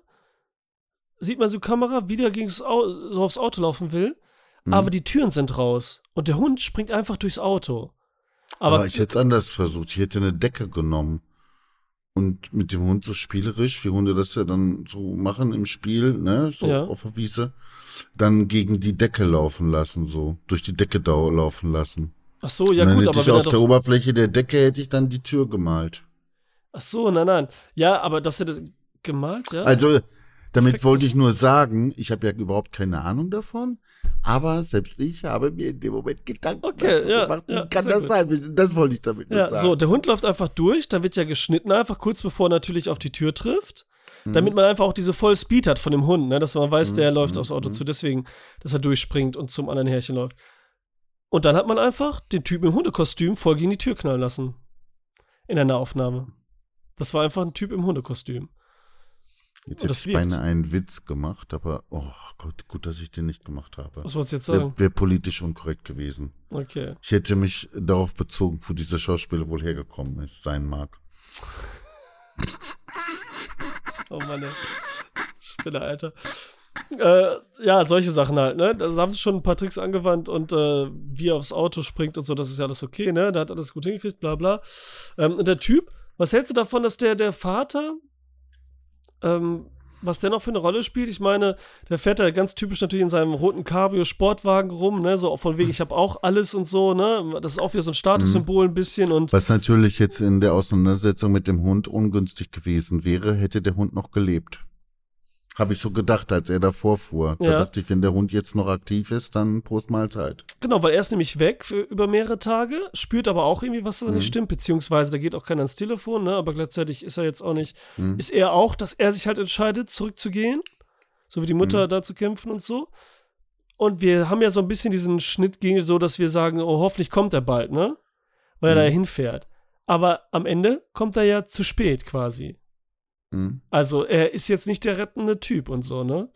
sieht man so Kamera, wie der so aufs Auto laufen will, Hm? aber die Türen sind raus und der Hund springt einfach durchs Auto. Aber, Aber ich hätte es anders versucht. Ich hätte eine Decke genommen und mit dem Hund so spielerisch, wie Hunde das ja dann so machen im Spiel, ne, so Ja. auf der Wiese, dann gegen die Decke laufen lassen, so durch die Decke laufen lassen. ach so, ja und dann gut, hätte aber ich aus der Oberfläche der Decke hätte ich dann die Tür gemalt. Ach so, nein, nein, ja, aber das hätte gemalt, ja? Also, damit Perfekt. wollte ich nur sagen, ich habe ja überhaupt keine Ahnung davon, aber selbst ich habe mir in dem Moment Gedanken Okay, ja, gemacht. Ja, kann das gut. sein? Das wollte ich damit Ja, sagen. so, der Hund läuft einfach durch, dann wird ja geschnitten, einfach kurz bevor er natürlich auf die Tür trifft. Mhm. Damit man einfach auch diese voll Speed hat von dem Hund, ne? dass man weiß, der Mhm, läuft mhm, aufs Auto mhm. zu, deswegen, dass er durchspringt und zum anderen Härchen läuft. Und dann hat man einfach den Typen im Hundekostüm voll gegen die Tür knallen lassen. In einer Aufnahme. Das war einfach ein Typ im Hundekostüm. Jetzt hätte ich wirkt. beinahe einen Witz gemacht, aber oh Gott, gut, dass ich den nicht gemacht habe. Was wolltest du jetzt sagen? Wäre wär politisch unkorrekt gewesen. Okay. Ich hätte mich darauf bezogen, wo dieser Schauspieler wohl hergekommen ist, sein mag. (laughs) Oh Mann, ey. Spinne, Alter. Äh, ja, solche Sachen halt, ne? Da haben sie schon ein paar Tricks angewandt und äh, wie er aufs Auto springt und so, das ist ja alles okay, ne? Da hat alles gut hingekriegt, bla bla. Ähm, und der Typ, was hältst du davon, dass der, der Vater ähm, was der noch für eine Rolle spielt. Ich meine, der fährt da ganz typisch natürlich in seinem roten Cabrio-Sportwagen rum, ne? So von wegen, ich habe auch alles und so, ne? Das ist auch wieder so ein Statussymbol ein bisschen und. Was natürlich jetzt in der Auseinandersetzung mit dem Hund ungünstig gewesen wäre, hätte der Hund noch gelebt. Habe ich so gedacht, als er davor fuhr. Da Ja. dachte ich, wenn der Hund jetzt noch aktiv ist, dann Prost Mahlzeit. Genau, weil er ist nämlich weg für über mehrere Tage, spürt aber auch irgendwie, was da Mhm. nicht stimmt, beziehungsweise da geht auch keiner ans Telefon, ne? Aber gleichzeitig ist er jetzt auch nicht, Mhm. ist er auch, dass er sich halt entscheidet, zurückzugehen, so wie die Mutter Mhm. da zu kämpfen und so. Und wir haben ja so ein bisschen diesen Schnitt gegen so, dass wir sagen, oh, hoffentlich kommt er bald, ne? Weil er da Mhm. hinfährt. Aber am Ende kommt er ja zu spät quasi. Hm? Also er ist jetzt nicht der rettende Typ und so, ne?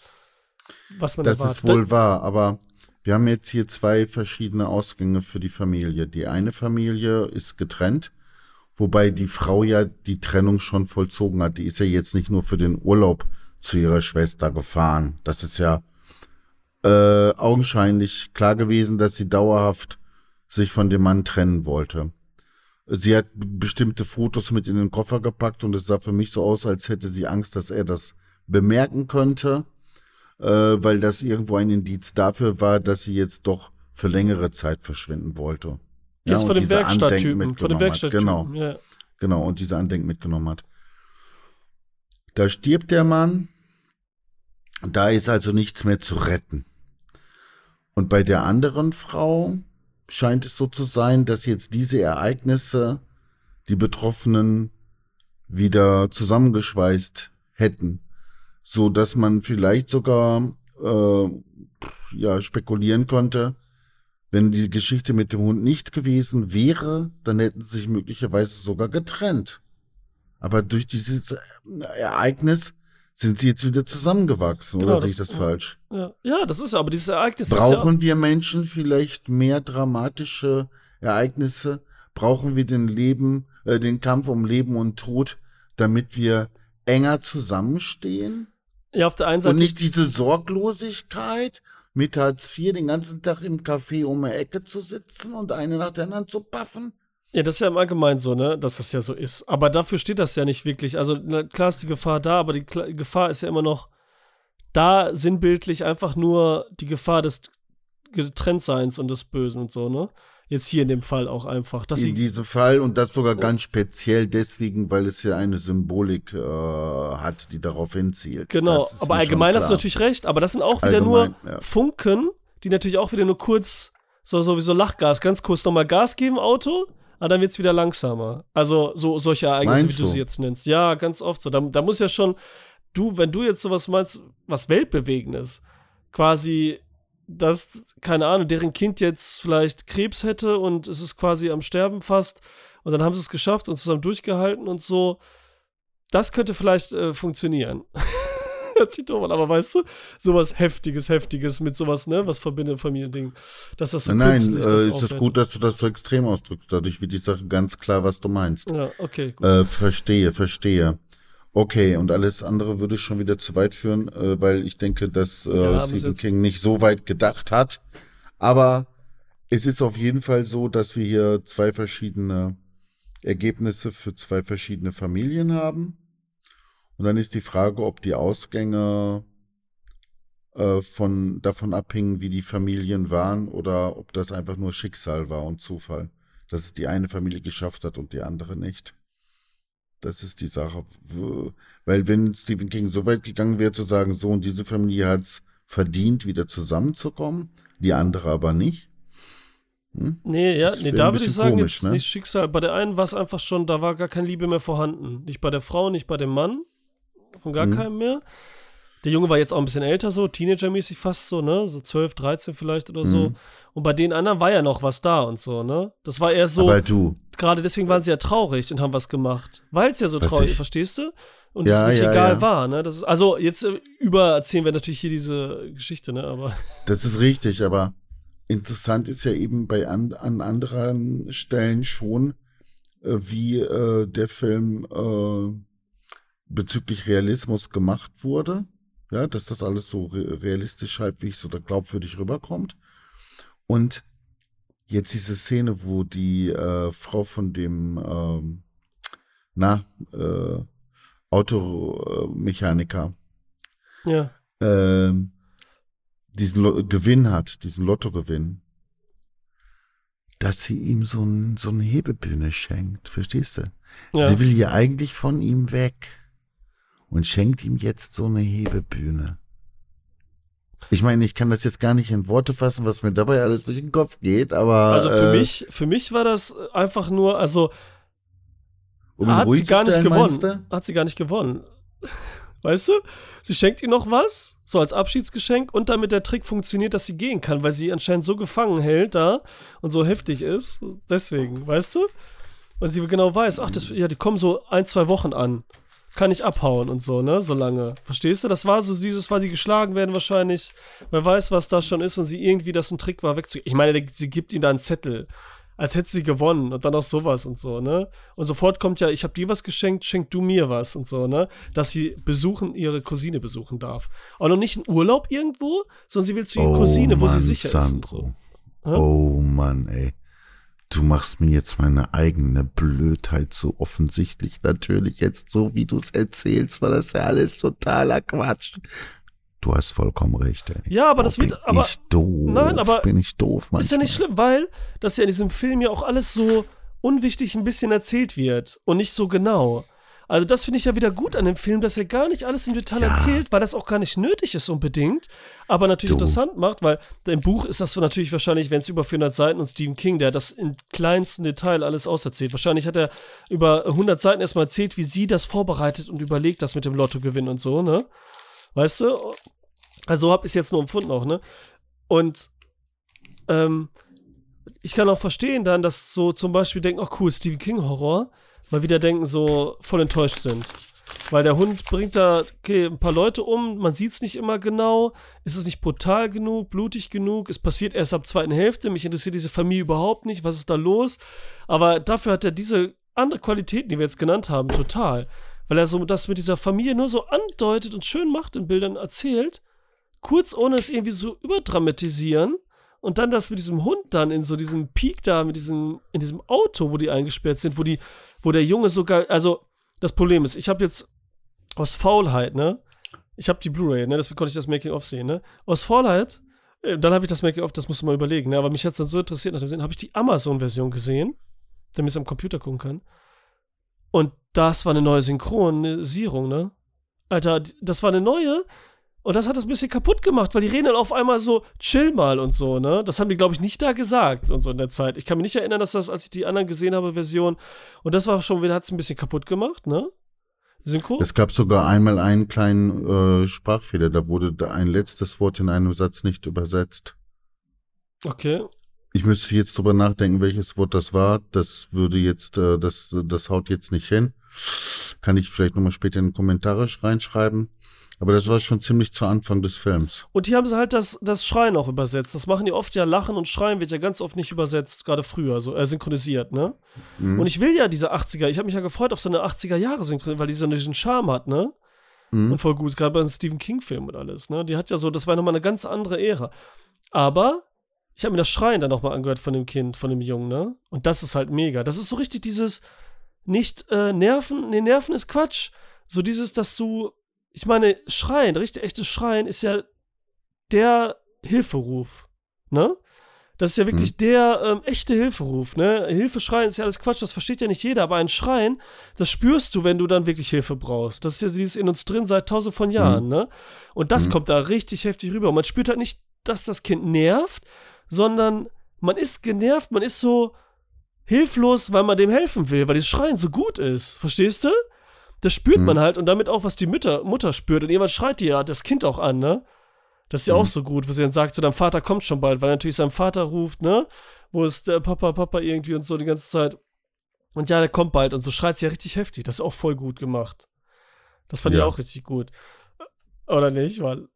Was man Das erwartet. ist wohl wahr, aber wir haben jetzt hier zwei verschiedene Ausgänge für die Familie. Die eine Familie ist getrennt, wobei die Frau ja die Trennung schon vollzogen hat. Die ist ja jetzt nicht nur für den Urlaub zu ihrer Schwester gefahren. Das ist ja äh, augenscheinlich klar gewesen, dass sie dauerhaft sich von dem Mann trennen wollte. Sie hat bestimmte Fotos mit in den Koffer gepackt und es sah für mich so aus, als hätte sie Angst, dass er das bemerken könnte äh, weil das irgendwo ein Indiz dafür war, dass sie jetzt doch für längere Zeit verschwinden wollte. Jetzt und von dem Werkstatttypen, von dem. Werkstatttypen. Genau, Ja. genau, und diese Andenken mitgenommen hat. Da stirbt der Mann, da ist also nichts mehr zu retten. Und bei der anderen Frau scheint es so zu sein, dass jetzt diese Ereignisse die Betroffenen wieder zusammengeschweißt hätten, so dass man vielleicht sogar äh, ja spekulieren konnte, wenn die Geschichte mit dem Hund nicht gewesen wäre, dann hätten sie sich möglicherweise sogar getrennt. Aber durch dieses Ereignis sind sie jetzt wieder zusammengewachsen, Genau, oder sehe ich das- falsch? Ja. ja, das ist aber dieses Ereignis. Brauchen wir Menschen vielleicht mehr dramatische Ereignisse? Brauchen wir den Leben, äh, den Kampf um Leben und Tod, damit wir enger zusammenstehen? ja, ja auf der einen Seite Und nicht diese Sorglosigkeit, mit Hartz IV den ganzen Tag im Café um die Ecke zu sitzen und eine nach der anderen zu paffen? Ja, das ist ja im Allgemeinen so, ne, dass das ja so ist. Aber dafür steht das ja nicht wirklich. Also klar ist die Gefahr da, aber die Kla Gefahr ist ja immer noch da sinnbildlich einfach nur die Gefahr des Getrenntseins und des Bösen und so, ne? Jetzt hier in dem Fall auch einfach. Dass in diesem Fall und das sogar ganz speziell deswegen, weil es ja eine Symbolik äh, hat, die darauf hinzielt. genau, aber allgemein hast du natürlich recht, aber das sind auch wieder Allgemein, nur ja. Funken, die natürlich auch wieder nur kurz, so, so wie so Lachgas, ganz kurz nochmal Gas geben, Auto, aber dann wird es wieder langsamer. Also so solche Ereignisse, Meinst wie du du? sie jetzt nennst. Ja, ganz oft so. Da, da muss ja schon, du, wenn du jetzt sowas meinst, was Weltbewegendes, quasi, dass, keine Ahnung, deren Kind jetzt vielleicht Krebs hätte und es ist quasi am Sterben fast und dann haben sie es geschafft und zusammen durchgehalten und so. Das könnte vielleicht äh, funktionieren. (laughs) (laughs) Doof an, aber weißt du, sowas Heftiges, Heftiges mit sowas, ne, was verbindet Familiending, dass das so Nein, nein, das äh, ist es gut, dass du das so extrem ausdrückst. Dadurch wird die Sache ganz klar, was du meinst. Ja, okay, gut. Äh, verstehe, verstehe. Okay, und alles andere würde schon wieder zu weit führen, äh, weil ich denke, dass äh, Ja, Stephen King nicht so weit gedacht hat. Aber es ist auf jeden Fall so, dass wir hier zwei verschiedene Ergebnisse für zwei verschiedene Familien haben. Und dann ist die Frage, ob die Ausgänge äh, von, davon abhingen, wie die Familien waren, oder ob das einfach nur Schicksal war und Zufall. Dass es die eine Familie geschafft hat und die andere nicht. Das ist die Sache. Weil wenn Stephen King so weit gegangen wäre zu sagen, so und diese Familie hat es verdient, wieder zusammenzukommen, die andere aber nicht. Hm? Nee, ja, nee, da würde ich sagen, komisch, jetzt ne? nicht Schicksal. Bei der einen war es einfach schon, da war gar keine Liebe mehr vorhanden. Nicht bei der Frau, nicht bei dem Mann. Von gar Mhm. keinem mehr. Der Junge war jetzt auch ein bisschen älter, so, Teenager-mäßig fast so, ne? So 12, 13 vielleicht oder so. Mhm. Und bei den anderen war ja noch was da und so, ne? Das war eher so, aber du, gerade deswegen waren sie ja traurig und haben was gemacht. Weil es ja so Was traurig, ich- verstehst du? Und Ja, es nicht ja, egal ja. war, ne? Das ist, also jetzt äh, übererzählen wir natürlich hier diese Geschichte, ne? Aber (laughs) das ist richtig, aber interessant ist ja eben bei an, an anderen Stellen schon, äh, wie äh, der Film äh, bezüglich Realismus gemacht wurde. Ja, dass das alles so re realistisch halbwegs oder glaubwürdig rüberkommt. Und jetzt diese Szene, wo die äh, Frau von dem ähm, na, äh, Automechaniker Ja. ähm, diesen Lo Gewinn hat, diesen Lottogewinn, dass sie ihm so, ein, so eine Hebebühne schenkt. Verstehst du? Ja. Sie will ja eigentlich von ihm weg und schenkt ihm jetzt so eine Hebebühne. Ich meine, ich kann das jetzt gar nicht in Worte fassen, was mir dabei alles durch den Kopf geht, aber Also für äh, mich, für mich war das einfach nur, also um hat ruhig sie gar nicht stellen, meinst gewonnen. Hat sie gar nicht gewonnen. Weißt du? Sie schenkt ihm noch was, so als Abschiedsgeschenk, und damit der Trick funktioniert, dass sie gehen kann, weil sie anscheinend so gefangen hält da und so heftig ist. Deswegen, weißt du? Und sie genau weiß, ach, das, ja, die kommen so ein, zwei Wochen an. Kann ich abhauen und so, ne? So lange. Verstehst du? Das war so dieses, weil die geschlagen werden wahrscheinlich. Wer weiß, was das schon ist und sie irgendwie, das ein Trick war, wegzugehen. Ich meine, sie gibt ihm da einen Zettel. Als hätte sie gewonnen und dann auch sowas und so, ne? Und sofort kommt ja, ich habe dir was geschenkt, schenk du mir was und so, ne? Dass sie besuchen, ihre Cousine besuchen darf. Auch noch nicht in Urlaub irgendwo, sondern sie will zu ihrer Cousine, wo sie sicher ist und so. Hä? Oh Mann, ey. Du machst mir jetzt meine eigene Blödheit so offensichtlich. Natürlich jetzt so, wie du es erzählst, war das ja alles totaler Quatsch. Du hast vollkommen recht, ey. Ja, aber Oh, das wird, aber ich doof. Nein, aber bin ich doof, manchmal. Ist ja nicht schlimm, weil das ja in diesem Film ja auch alles so unwichtig ein bisschen erzählt wird und nicht so genau. Also das finde ich ja wieder gut an dem Film, dass er gar nicht alles im Detail Ja. erzählt, weil das auch gar nicht nötig ist unbedingt, aber natürlich Du. interessant macht, weil im Buch ist das natürlich wahrscheinlich, wenn es über 400 Seiten und Stephen King, der das im kleinsten Detail alles auserzählt. Wahrscheinlich hat er über 100 Seiten erstmal erzählt, wie sie das vorbereitet und überlegt, das mit dem Lottogewinn und so, ne? Weißt du? Also habe ich es jetzt nur empfunden auch, ne? Und ähm, ich kann auch verstehen dann, dass so zum Beispiel denken, ach cool, Stephen King Horror, weil wieder denken, so voll enttäuscht sind. Weil der Hund bringt da okay, ein paar Leute um, man sieht es nicht immer genau, ist es nicht brutal genug, blutig genug, es passiert erst ab zweiten Hälfte, mich interessiert diese Familie überhaupt nicht, was ist da los? Aber dafür hat er diese andere Qualitäten, die wir jetzt genannt haben, total. Weil er so das mit dieser Familie nur so andeutet und schön macht in Bildern erzählt, kurz ohne es irgendwie so überdramatisieren und dann das mit diesem Hund dann in so diesem Peak da, mit diesem, in diesem Auto, wo die eingesperrt sind, wo die, wo der Junge sogar, also das Problem ist, ich habe jetzt aus Faulheit, ne, ich habe die Blu-ray, ne, deswegen konnte ich das Making-of sehen, ne, aus Faulheit, äh, dann habe ich das Making-of, das musst du mal überlegen, ne, aber mich hat es dann so interessiert nach dem Sehen, habe ich die Amazon-Version gesehen, damit ich es am Computer gucken kann. Und das war eine neue Synchronisierung, ne, Alter, das war eine neue und das hat das ein bisschen kaputt gemacht, weil die reden dann auf einmal so, chill mal und so, ne? Das haben die, glaube ich, nicht da gesagt und so in der Zeit. Ich kann mich nicht erinnern, dass das, als ich die anderen gesehen habe, Version, und das war schon wieder, hat es ein bisschen kaputt gemacht, ne? Synchro? Es gab sogar einmal einen kleinen äh, Sprachfehler. Da wurde ein letztes Wort in einem Satz nicht übersetzt. Okay. Ich müsste jetzt drüber nachdenken, welches Wort das war. Das würde jetzt, äh, das, das haut jetzt nicht hin. Kann ich vielleicht nochmal später in die Kommentare reinschreiben. Aber das war schon ziemlich zu Anfang des Films. Und hier haben sie halt das, das Schreien auch übersetzt. Das machen die oft ja, Lachen und Schreien wird ja ganz oft nicht übersetzt, gerade früher, so äh, synchronisiert, ne? Mhm. Und ich will ja diese 80er, ich habe mich ja gefreut auf so eine 80er Jahre Synchronisierung, weil die so diesen Charme hat, ne? Mhm. Und voll gut, gerade bei einem Stephen King-Film und alles, ne? Die hat ja so, das war nochmal eine ganz andere Ära. Aber ich habe mir das Schreien dann nochmal angehört von dem Kind, von dem Jungen, ne? Und das ist halt mega. Das ist so richtig dieses nicht äh, Nerven, nee, Nerven ist Quatsch. So dieses, dass du, ich meine, Schreien, richtig echtes Schreien ist ja der Hilferuf, ne? Das ist ja wirklich der ähm, echte Hilferuf, ne? Hilfe schreien ist ja alles Quatsch, das versteht ja nicht jeder, aber ein Schreien, das spürst du, wenn du dann wirklich Hilfe brauchst. Das ist ja dieses in uns drin seit tausend von Jahren, ne? Und das Mhm. kommt da richtig heftig rüber. Und man spürt halt nicht, dass das Kind nervt, sondern man ist genervt, man ist so hilflos, weil man dem helfen will, weil dieses Schreien so gut ist. Verstehst du? Das spürt Mhm. man halt und damit auch, was die Mütter, Mutter spürt. Und irgendwann schreit die ja das Kind auch an, ne? Das ist ja Mhm. auch so gut, wo sie dann sagt, so dein Vater kommt schon bald, weil er natürlich sein Vater ruft, ne? Wo ist der Papa, Papa irgendwie und so die ganze Zeit. Und ja, der kommt bald und so schreit sie ja richtig heftig. Das ist auch voll gut gemacht. Das fand ich Ja. auch richtig gut. Oder nicht? Weil,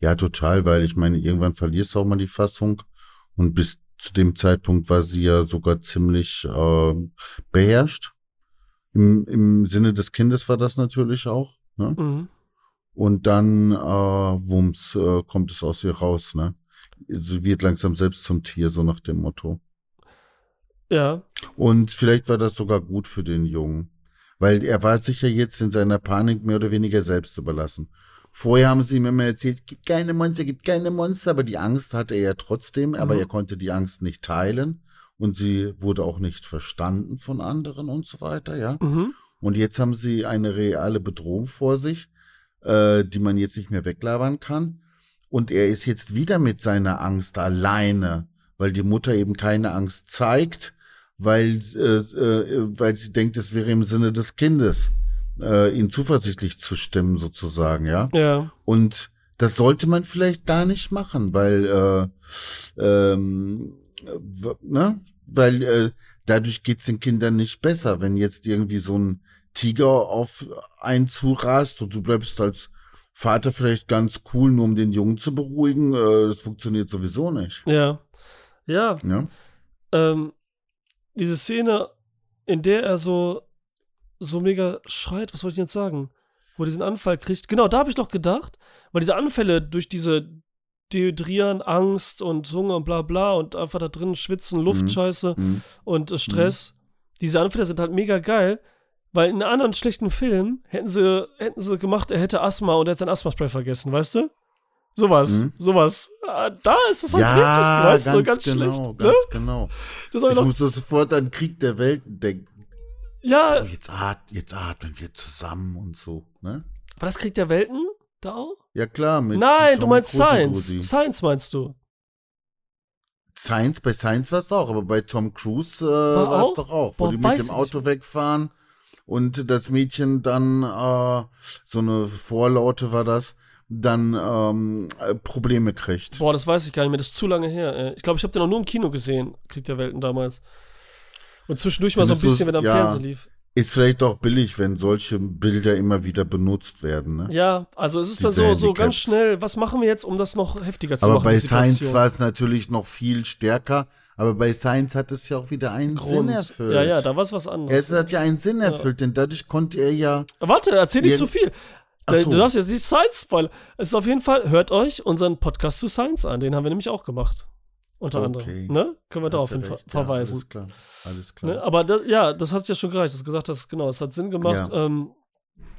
Ja, total, weil ich meine, irgendwann verlierst du auch mal die Fassung. Und bis zu dem Zeitpunkt war sie ja sogar ziemlich äh, beherrscht. Im, Im Sinne des Kindes war das natürlich auch. Ne? mhm. Und dann, äh, wumms, äh, kommt es aus ihr raus. Ne? Sie wird langsam selbst zum Tier, so nach dem Motto. ja, Und vielleicht war das sogar gut für den Jungen. Weil er war sich ja jetzt in seiner Panik mehr oder weniger selbst überlassen. Vorher haben sie ihm immer erzählt, gibt keine Monster, gibt keine Monster, aber die Angst hatte er ja trotzdem, aber Mhm. er konnte die Angst nicht teilen und sie wurde auch nicht verstanden von anderen und so weiter, ja. Mhm. Und jetzt haben sie eine reale Bedrohung vor sich, äh, die man jetzt nicht mehr weglabern kann. Und er ist jetzt wieder mit seiner Angst alleine, weil die Mutter eben keine Angst zeigt, weil, äh, äh, weil sie denkt, es wäre im Sinne des Kindes, äh, ihn zuversichtlich zu stimmen, sozusagen, ja. Ja. Und das sollte man vielleicht gar nicht machen, weil, äh, ähm, ne? Weil äh, dadurch geht's den Kindern nicht besser, wenn jetzt irgendwie so ein Tiger auf einen zurast und du bleibst als Vater vielleicht ganz cool, nur um den Jungen zu beruhigen. Äh, das funktioniert sowieso nicht. Ja. Ja. Ja? ähm, diese Szene, in der er so, so mega schreit, was wollte ich jetzt sagen? Wo er diesen Anfall kriegt. Genau, da habe ich doch gedacht, weil diese Anfälle durch diese Dehydrieren, Angst und Hunger und bla bla und einfach da drin schwitzen, Luftscheiße Mhm. und äh, Stress, diese Anfälle sind halt mega geil, weil in einem anderen schlechten Film hätten sie, hätten sie gemacht, er hätte Asthma und er hätte sein Asthma-Spray vergessen, weißt du? Sowas, Mhm. sowas. Ah, Da ist das halt Ja, richtig, weißt du, so ganz, ganz genau, schlecht. Ne? ganz genau. Das ich Ich musste sofort an Krieg der Welten denken. ja, Oh, jetzt, at jetzt atmen wir zusammen und so, ne? war das Krieg der Welten da auch? Ja klar, mit Nein, du meinst Cruise Science. Rosi. Science meinst du? Science, bei Science war es auch, aber bei Tom Cruise äh, War es doch auch, wo Boah, die mit dem Auto wegfahren und das Mädchen dann, äh, so eine Vorlaute war das, dann ähm, äh, Probleme kriegt. Boah, das weiß ich gar nicht mehr, das ist zu lange her. ey. Ich glaube, ich habe den auch nur im Kino gesehen, Krieg der Welten damals. Und zwischendurch mal so ein bisschen, wenn er am ja. Fernsehen lief. Ist vielleicht auch billig, wenn solche Bilder immer wieder benutzt werden, ne? Ja, also es ist dann Diese so, so ganz schnell, was machen wir jetzt, um das noch heftiger zu Aber machen? bei die Science war es natürlich noch viel stärker, aber bei Science hat es ja auch wieder einen Sinn Grund. erfüllt. Ja, ja, da war es was anderes. Es hat ja einen Sinn erfüllt, denn dadurch konnte er ja Warte, erzähl nicht Ja. zu viel. Da- so. Du darfst jetzt nicht Science spoilern. Es ist auf jeden Fall, hört euch unseren Podcast zu Science an. Den haben wir nämlich auch gemacht. Unter Okay. anderem. Ne? Können wir da Hast auf du jeden Fall recht, verweisen. Ja, alles klar. Alles klar. Ne? Aber das, ja, das hat ja schon gereicht, dass du gesagt hast, genau, es hat Sinn gemacht. Ähm,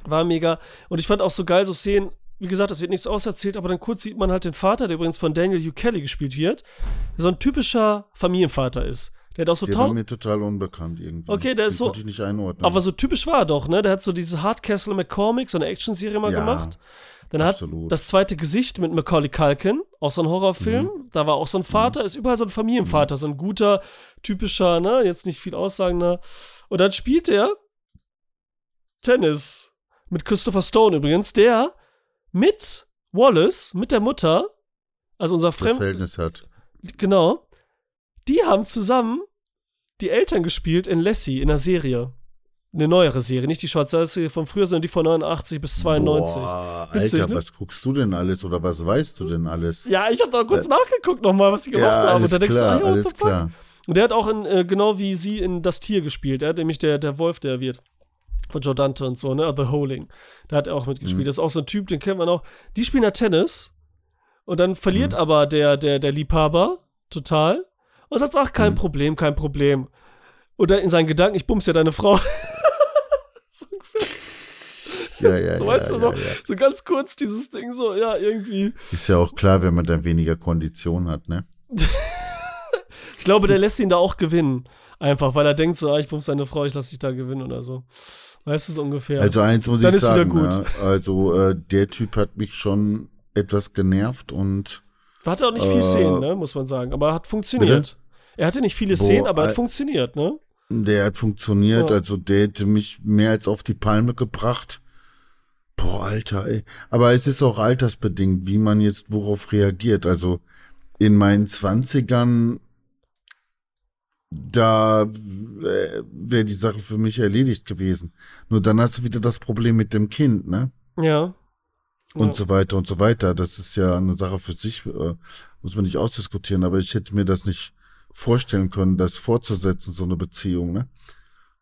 war mega. Und ich fand auch so geil, so Szenen, wie gesagt, es wird nichts auserzählt, aber dann kurz sieht man halt den Vater, der übrigens von Daniel Hugh Kelly gespielt wird, der so ein typischer Familienvater ist. Der hat auch so der war mir total unbekannt irgendwie. Okay, der ist Den so- Konnte ich nicht einordnen. aber so typisch war er doch, ne? Der hat so diese Hardcastle McCormick, so eine Actionserie mal Ja, gemacht. Dann hat absolut. das zweite Gesicht mit Macaulay Culkin, auch so ein Horrorfilm. Mhm. Da war auch so ein Vater, ist überall so ein Familienvater, so ein guter, typischer, ne, jetzt nicht viel aussagender. Und dann spielt er Tennis mit Christopher Stone übrigens, der mit Wallace, mit der Mutter, also unser Fremd, Verhältnis hat. genau, die haben zusammen die Eltern gespielt in Lassie, in der Serie. Eine neuere Serie, nicht die schwarze Serie von früher, sondern die von 89 bis 92. Boah, Witzig, Alter, ne? was guckst du denn alles oder was weißt du denn alles? Ja, ich habe da kurz nachgeguckt nochmal, was die gemacht haben. alles Und da denkst klar, du, ah, ja, alles klar. Und der hat auch in, äh, genau wie sie in Das Tier gespielt. Er hat nämlich der, der Wolf, der wird. Von Joe Dante und so, ne? The Holding. Da hat er auch mitgespielt. Mhm. Das ist auch so ein Typ, den kennt man auch. Die spielen da Tennis. Und dann verliert Mhm. aber der, der, der Liebhaber total. Und sagt, ach, kein Mhm. Problem, kein Problem. Und dann in seinen Gedanken, ich bums ja deine Frau. (laughs) Ja, ja, So, ja, weißt du, so, so ganz kurz dieses Ding, so, ja, irgendwie. Ist ja auch klar, wenn man dann weniger Kondition hat, ne? (laughs) Ich glaube, der lässt ihn da auch gewinnen. Einfach, weil er denkt so, ah, ich bums seine Frau, ich lasse dich da gewinnen oder so. Weißt du so ungefähr. Also eins muss Dann ich ist wieder sagen, gut. also äh, der Typ hat mich schon etwas genervt und Hat auch nicht viel Äh, Szenen, ne, muss man sagen. Aber hat funktioniert. Er hatte nicht viele Szenen, Boah, aber hat äh, funktioniert, ne? der hat funktioniert, Ja. also der hätte mich mehr als auf die Palme gebracht. Boah, Alter, ey. Aber es ist auch altersbedingt, wie man jetzt worauf reagiert. Also in meinen Zwanzigern, da äh, wäre die Sache für mich erledigt gewesen. Nur dann hast du wieder das Problem mit dem Kind, ne? Ja. und ja. so weiter und so weiter. Das ist ja eine Sache für sich, äh, muss man nicht ausdiskutieren, aber ich hätte mir das nicht vorstellen können, das fortzusetzen, so eine Beziehung, ne?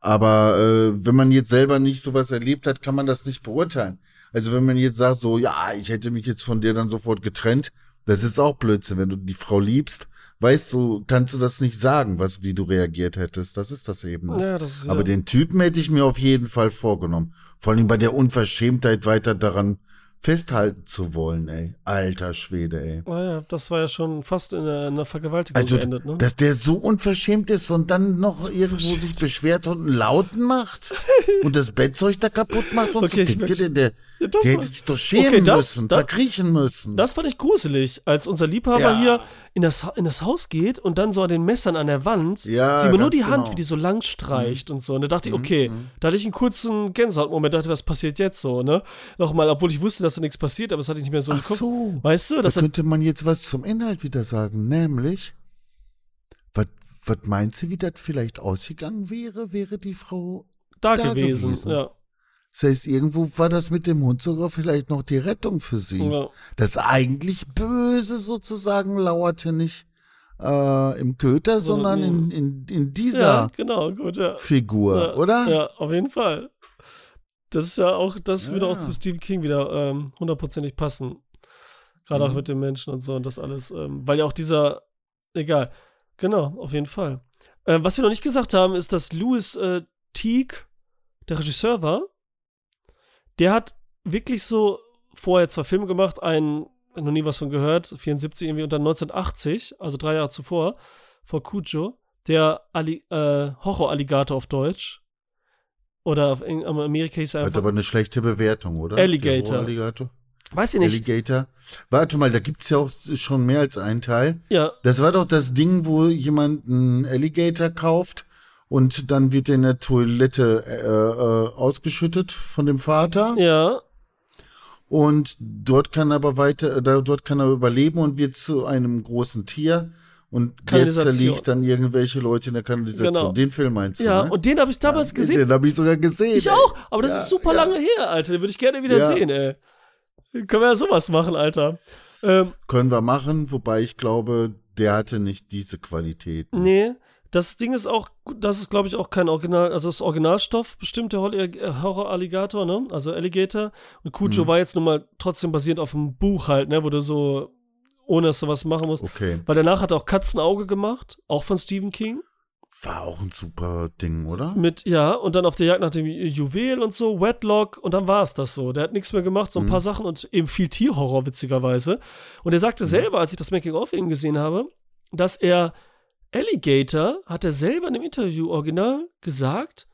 Aber äh, wenn man jetzt selber nicht sowas erlebt hat, kann man das nicht beurteilen. Also wenn man jetzt sagt, so, ja, ich hätte mich jetzt von dir dann sofort getrennt, das ist auch Blödsinn. Wenn du die Frau liebst, weißt du, kannst du das nicht sagen, was, wie du reagiert hättest. Das ist das eben. Ja, das ist Aber ja. den Typen hätte ich mir auf jeden Fall vorgenommen. Vor allem bei der Unverschämtheit weiter daran festhalten zu wollen, ey. Alter Schwede, ey. Naja, das war ja schon fast in einer, Vergewaltigung Also, geendet, ne? dass der so unverschämt ist und dann noch irgendwo sich beschwert und einen Lauten macht (laughs) und das Bettzeug da kaputt macht und Okay, so. Denn, der, Ja, das der hätte sich doch schämen Okay, das- müssen, da- verkriechen müssen. Das fand ich gruselig, als unser Liebhaber Ja. hier in das, in das Haus geht und dann so an den Messern an der Wand Ja, sieht man nur die Hand, genau. wie die so lang streicht und so. Und da dachte Mhm, ich, okay, da hatte ich einen kurzen Gänsehautmoment, dachte, was passiert jetzt so, ne? Nochmal, obwohl ich wusste, dass da nichts passiert, aber das hatte ich nicht mehr so im Ach Kopf. so. Weißt du, Da könnte man jetzt was zum Inhalt wieder sagen, nämlich, was was meinst du, wie das vielleicht ausgegangen wäre, wäre die Frau da, da gewesen. gewesen. Ja. Das heißt, irgendwo war das mit dem Hund sogar vielleicht noch die Rettung für sie. Ja. Das eigentlich Böse sozusagen lauerte nicht äh, im Köter, sondern in, in, in dieser ja, genau, gut, ja. Figur, oder? Ja, auf jeden Fall. Das ist ja auch, das würde auch Ja. zu Stephen King wieder ähm, hundertprozentig passen. Gerade auch Mhm. mit den Menschen und so und das alles. Ähm, weil ja auch dieser, egal. Genau, auf jeden Fall. Ähm, was wir noch nicht gesagt haben, ist, dass Louis äh, Teague, der Regisseur war, der hat wirklich so vorher zwei Filme gemacht, einen, noch nie was von gehört, 74 irgendwie und dann 1980, also drei Jahre zuvor, vor Cujo, der Alli äh, Horror-Alligator auf Deutsch. Oder auf in Amerika hieß er Hat einfach. aber eine schlechte Bewertung, oder? Alligator. Alligator. Weiß ich nicht. Alligator. Warte mal, da gibt's ja auch schon mehr als einen Teil. ja, Das war doch das Ding, wo jemand einen Alligator kauft und dann wird der in der Toilette äh, äh, ausgeschüttet von dem Vater. ja, Und dort kann er aber weiter, äh, dort kann er überleben und wird zu einem großen Tier. Und der zerlegt dann irgendwelche Leute in der Kanalisation. Genau. Den Film meinst du, ja. ne? Und den habe ich damals Ja, gesehen. Den habe ich sogar gesehen. Ich ey. auch, aber das Ja, ist super ja. lange her, Alter. Den würde ich gerne wieder sehen, ey. Können wir ja sowas machen, Alter. Ähm, Können wir machen, wobei ich glaube, der hatte nicht diese Qualität. nee, das Ding ist auch, das ist, glaube ich, auch kein Original, also das ist Originalstoff, bestimmt der Horror-Alligator, ne? Also Alligator. Und Cujo Mhm. war jetzt nun mal trotzdem basierend auf einem Buch halt, ne? Wo du so, ohne dass du was machen musst. Okay. Weil danach hat er auch Katzenauge gemacht, auch von Stephen King. War auch ein super Ding, oder? Mit, ja, und dann auf der Jagd nach dem Ju- Juwel und so, Wetlock, und dann war es das so. Der hat nichts mehr gemacht, so ein Mhm. paar Sachen und eben viel Tierhorror, witzigerweise. Und er sagte selber, als ich das Making-of eben gesehen habe, dass er Alligator, hat er selber in dem Interview original gesagt,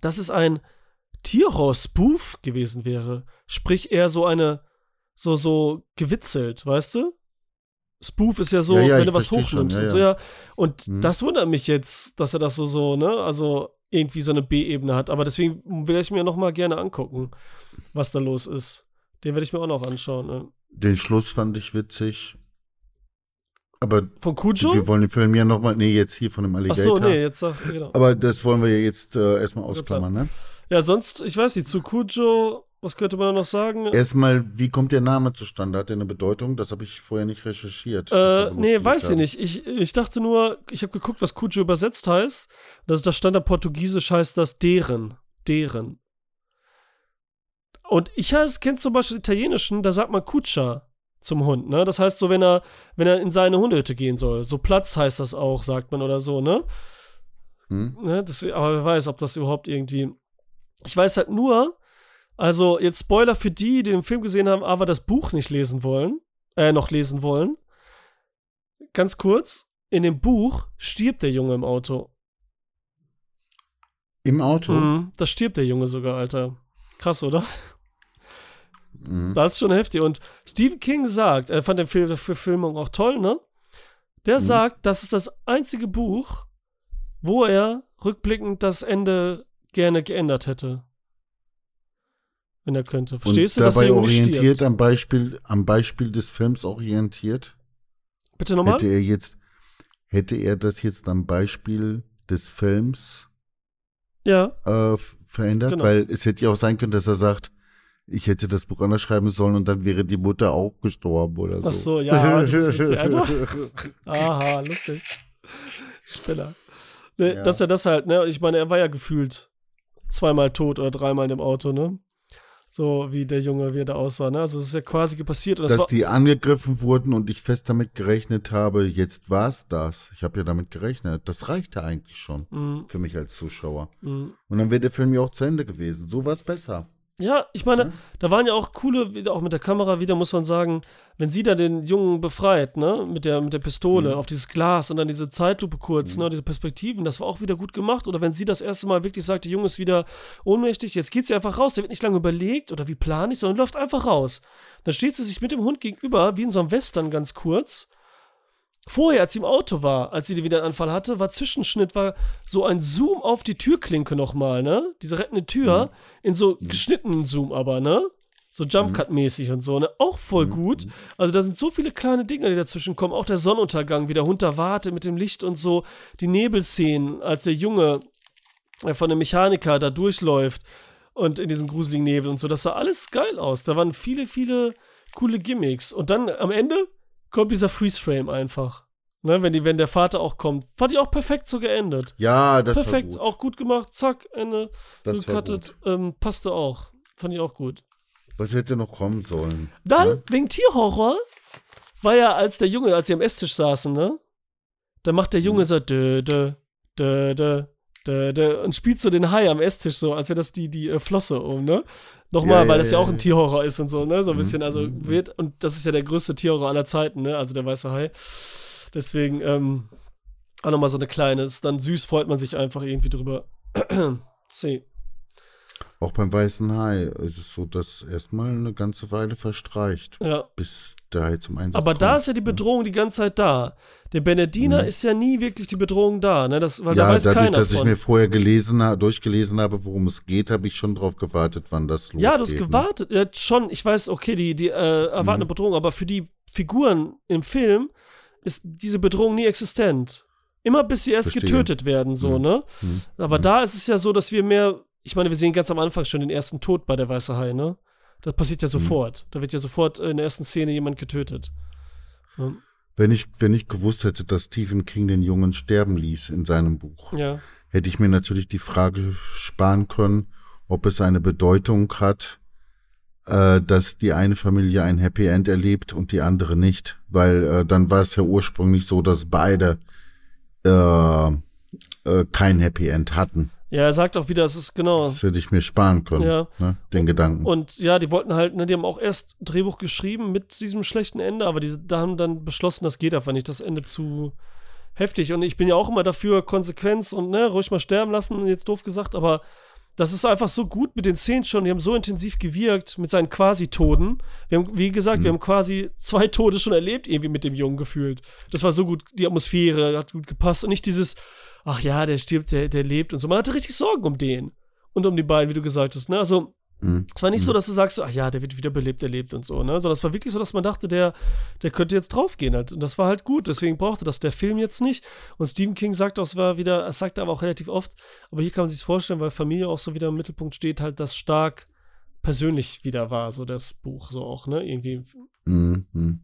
dass es ein Tierhorror-Spoof gewesen wäre. Sprich, eher so eine, so, so gewitzelt, weißt du? Spoof ist ja so, Ja, ja, wenn du was versteh schon, hochnimmst ja, und so, ja. Und Mhm. das wundert mich jetzt, dass er das so, so, ne, also irgendwie so eine B-Ebene hat. Aber deswegen werde ich mir noch mal gerne angucken, was da los ist. Den werde ich mir auch noch anschauen. Ne? Den Schluss fand ich witzig. Aber Von Cujo? wir wollen den Film ja nochmal, nee, jetzt hier von dem Ach Alligator. so, nee, jetzt genau. Aber das wollen wir ja jetzt äh, erstmal ausklammern, ne? Ja, sonst, ich weiß nicht, zu Cujo, was könnte man da noch sagen? Erstmal, wie kommt der Name zustande? Hat der eine Bedeutung? Das habe ich vorher nicht recherchiert. Äh, nee, weiß ich nicht. Ich, ich dachte nur, ich habe geguckt, was Cujo übersetzt heißt. Das, das stand da portugiesisch, heißt das deren. Deren. Und ich kenne zum Beispiel italienischen, da sagt man Cuccia zum Hund, ne? Das heißt so, wenn er, wenn er in seine Hundehütte gehen soll. So Platz heißt das auch, sagt man oder so, ne? Hm? ne? Das, aber wer weiß, ob das überhaupt irgendwie. Ich weiß halt nur, also jetzt Spoiler für die, die den Film gesehen haben, aber das Buch nicht lesen wollen, äh, noch lesen wollen. Ganz kurz, in dem Buch stirbt der Junge im Auto. Im Auto? Mhm, da stirbt der Junge sogar, Alter. Krass, oder? Mhm. Das ist schon heftig. Und Stephen King sagt, er fand den Film der Verfilmung auch toll, ne? Der Mhm. sagt, das ist das einzige Buch, wo er rückblickend das Ende gerne geändert hätte. Wenn er könnte. Verstehst Und du, dass dabei orientiert stirbt? am Beispiel, am Beispiel des Films orientiert? Bitte nochmal? Hätte er jetzt, hätte er das jetzt am Beispiel des Films Ja. äh, verändert? Genau. Weil es hätte ja auch sein können, dass er sagt, ich hätte das Buch anders schreiben sollen und dann wäre die Mutter auch gestorben oder so. Ach so, ja, das ist witzig, (laughs) Alter. Aha, lustig. Spinner. Ne, Ja. Dass er das halt, ne? Ich meine, er war ja gefühlt zweimal tot oder dreimal in dem Auto, ne? So wie der Junge, wie er da aussah, ne? Also es ist ja quasi passiert. Das Dass war, die angegriffen wurden und ich fest damit gerechnet habe, jetzt war's das. Ich habe ja damit gerechnet. Das reichte eigentlich schon Mm, für mich als Zuschauer. mm. Und dann wäre der Film ja auch zu Ende gewesen. So war's besser. Ja, ich meine, da waren ja auch coole, wieder auch mit der Kamera wieder, muss man sagen, wenn sie da den Jungen befreit, ne, mit der, mit der Pistole Mhm. auf dieses Glas und dann diese Zeitlupe kurz, Mhm. ne, diese Perspektiven, das war auch wieder gut gemacht. Oder wenn sie das erste Mal wirklich sagt, der Junge ist wieder ohnmächtig, jetzt geht sie einfach raus, der wird nicht lange überlegt oder wie plane ich, sondern läuft einfach raus. Dann steht sie sich mit dem Hund gegenüber, wie in so einem Western ganz kurz. Vorher, als sie im Auto war, als sie wieder einen Anfall hatte, war Zwischenschnitt, war so ein Zoom auf die Türklinke nochmal, ne? Diese rettende Tür, in so geschnittenen Zoom aber, ne? So Jump-Cut-mäßig und so, ne? Auch voll gut. Also da sind so viele kleine Dinge, die dazwischen kommen. Auch der Sonnenuntergang, wie der Hund da wartet mit dem Licht und so. Die Nebelszenen, als der Junge äh, von dem Mechaniker da durchläuft und in diesen gruseligen Nebel und so. Das sah alles geil aus. Da waren viele, viele coole Gimmicks. Und dann am Ende kommt dieser Freeze-Frame einfach. Ne, wenn, die, wenn der Vater auch kommt. Fand ich auch perfekt so geendet. Ja, das perfekt, war gut. auch gut gemacht. Zack, Ende. Das war gecuttet. Ähm, passte auch. Fand ich auch gut. Was hätte noch kommen sollen? Dann, Ja? wegen Tierhorror, war ja, als der Junge, als sie am Esstisch saßen, ne? Da macht der. Junge so dö, dö, dö, dö, dö, dö, und spielt so den Hai am Esstisch so, als wäre das die, die äh, Flosse um, ne? Nochmal, Ja, weil ja, das ja ja, auch ein. Tierhorror ist und so, ne? So ein Mhm, bisschen, also mhm, mhm. wird, und das ist ja der größte Tierhorror aller Zeiten, ne? Also der weiße Hai. Deswegen, ähm, auch nochmal so eine kleine, ist dann süß, freut man sich einfach irgendwie drüber. (clears throat) See. Auch beim Weißen Hai ist es so, dass erstmal eine ganze Weile verstreicht, Ja. bis der Hai zum Einsatz Aber kommt. da ist ja die Bedrohung die ganze Zeit da. Der Bernardiner Mhm. ist ja nie wirklich die Bedrohung da, ne? Das, weil ja, da weiß dadurch, keiner dass ich von. mir vorher gelesen durchgelesen habe, worum es geht, habe ich schon drauf gewartet, wann das losgeht. ja, du hast ne? gewartet. Ja, schon, ich weiß, okay, die, die äh, erwartende Mhm. Bedrohung, aber für die Figuren im Film ist diese Bedrohung nie existent. Immer bis sie erst Verstehe. getötet werden, so, Mhm. ne? Mhm. Aber da ist es ja so, dass wir mehr, ich meine, wir sehen ganz am Anfang schon den ersten Tod bei der Weiße Hai, ne? Das passiert ja Mhm. sofort. Da wird ja sofort in der ersten Szene jemand getötet. Ja. Wenn ich, wenn ich gewusst hätte, dass Stephen King den Jungen sterben ließ in seinem Buch, ja. hätte ich mir natürlich die Frage sparen können, ob es eine Bedeutung hat, äh, dass die eine Familie ein Happy End erlebt und die andere nicht. Weil äh, dann war es ja ursprünglich so, dass beide äh, äh, kein Happy End hatten. Ja, er sagt auch wieder, es ist genau. Das hätte ich mir sparen können, Ja. ne, den Gedanken. Und ja, die wollten halt, ne, die haben auch erst Drehbuch geschrieben mit diesem schlechten Ende, aber die da haben dann beschlossen, das geht einfach nicht, das Ende zu heftig. Und ich bin ja auch immer dafür, Konsequenz und ne, ruhig mal sterben lassen, jetzt doof gesagt, aber das ist einfach so gut mit den Szenen schon, die haben so intensiv gewirkt mit seinen Quasi-Toden. Wir haben, wie gesagt, wir haben quasi zwei Tode schon erlebt, irgendwie mit dem Jungen gefühlt. Das war so gut, die Atmosphäre hat gut gepasst und nicht dieses, ach ja, der stirbt, der, der lebt und so. Man hatte richtig Sorgen um den und um die beiden, wie du gesagt hast, ne? Also, Mhm. es war nicht so, dass du sagst, ach ja, der wird wieder belebt, der lebt und so, ne? Sondern es war wirklich so, dass man dachte, der, der könnte jetzt draufgehen halt. Und das war halt gut, deswegen brauchte das der Film jetzt nicht. Und Stephen King sagt auch, es war wieder, es sagt er aber auch relativ oft, aber hier kann man sich vorstellen, weil Familie auch so wieder im Mittelpunkt steht, halt, das stark persönlich wieder war, so das Buch, so auch, ne? Irgendwie, Mhm. Mhm.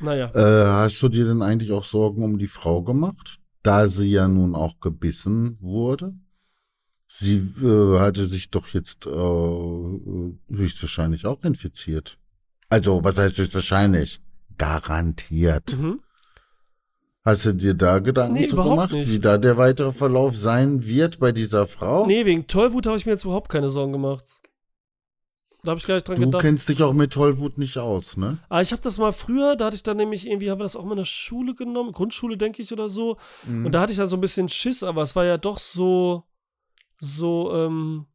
naja. Äh, hast du dir denn eigentlich auch Sorgen um die Frau gemacht, da sie ja nun auch gebissen wurde? Sie äh, hatte sich doch jetzt äh, höchstwahrscheinlich auch infiziert. Also, was heißt höchstwahrscheinlich? Garantiert. Mhm. Hast du dir da Gedanken Nee, zu gemacht, nicht. wie da der weitere Verlauf sein wird bei dieser Frau? Nee, wegen Tollwut habe ich mir jetzt überhaupt keine Sorgen gemacht. Da habe ich gar nicht dran du gedacht. kennst dich auch mit Tollwut nicht aus, ne? Aber ich habe das mal früher, da hatte ich dann nämlich irgendwie, haben wir das auch mal in der Schule genommen, Grundschule, denke ich, oder so. Mhm. Und da hatte ich da so ein bisschen Schiss, aber es war ja doch so, so, ähm,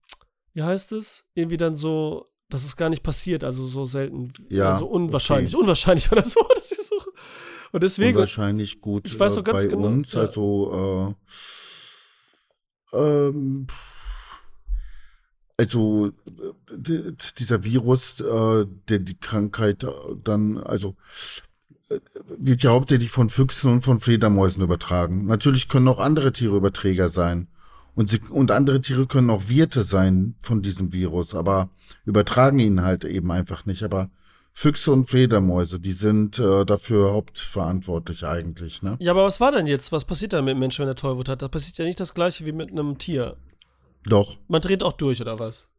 wie heißt es? Irgendwie dann so, dass es gar nicht passiert, also so selten. Ja, Also unwahrscheinlich, okay. unwahrscheinlich (laughs) oder so. Das ist so. Und deswegen, wahrscheinlich gut ich weiß äh, noch ganz bei genau, uns. ja. Also, äh, ähm, also dieser Virus, äh, der die Krankheit äh, dann, also äh, wird ja hauptsächlich von Füchsen und von Fledermäusen übertragen. Natürlich können auch andere Tiere Überträger sein. Und, sie, und andere Tiere können auch Wirte sein von diesem Virus, aber übertragen ihn halt eben einfach nicht. Aber Füchse und Fledermäuse, die sind äh, dafür hauptverantwortlich eigentlich, ne? ja, aber was war denn jetzt? Was passiert dann mit Menschen, wenn er Tollwut hat? Da passiert ja nicht das gleiche wie mit einem Tier. Doch, Man dreht auch durch, oder was?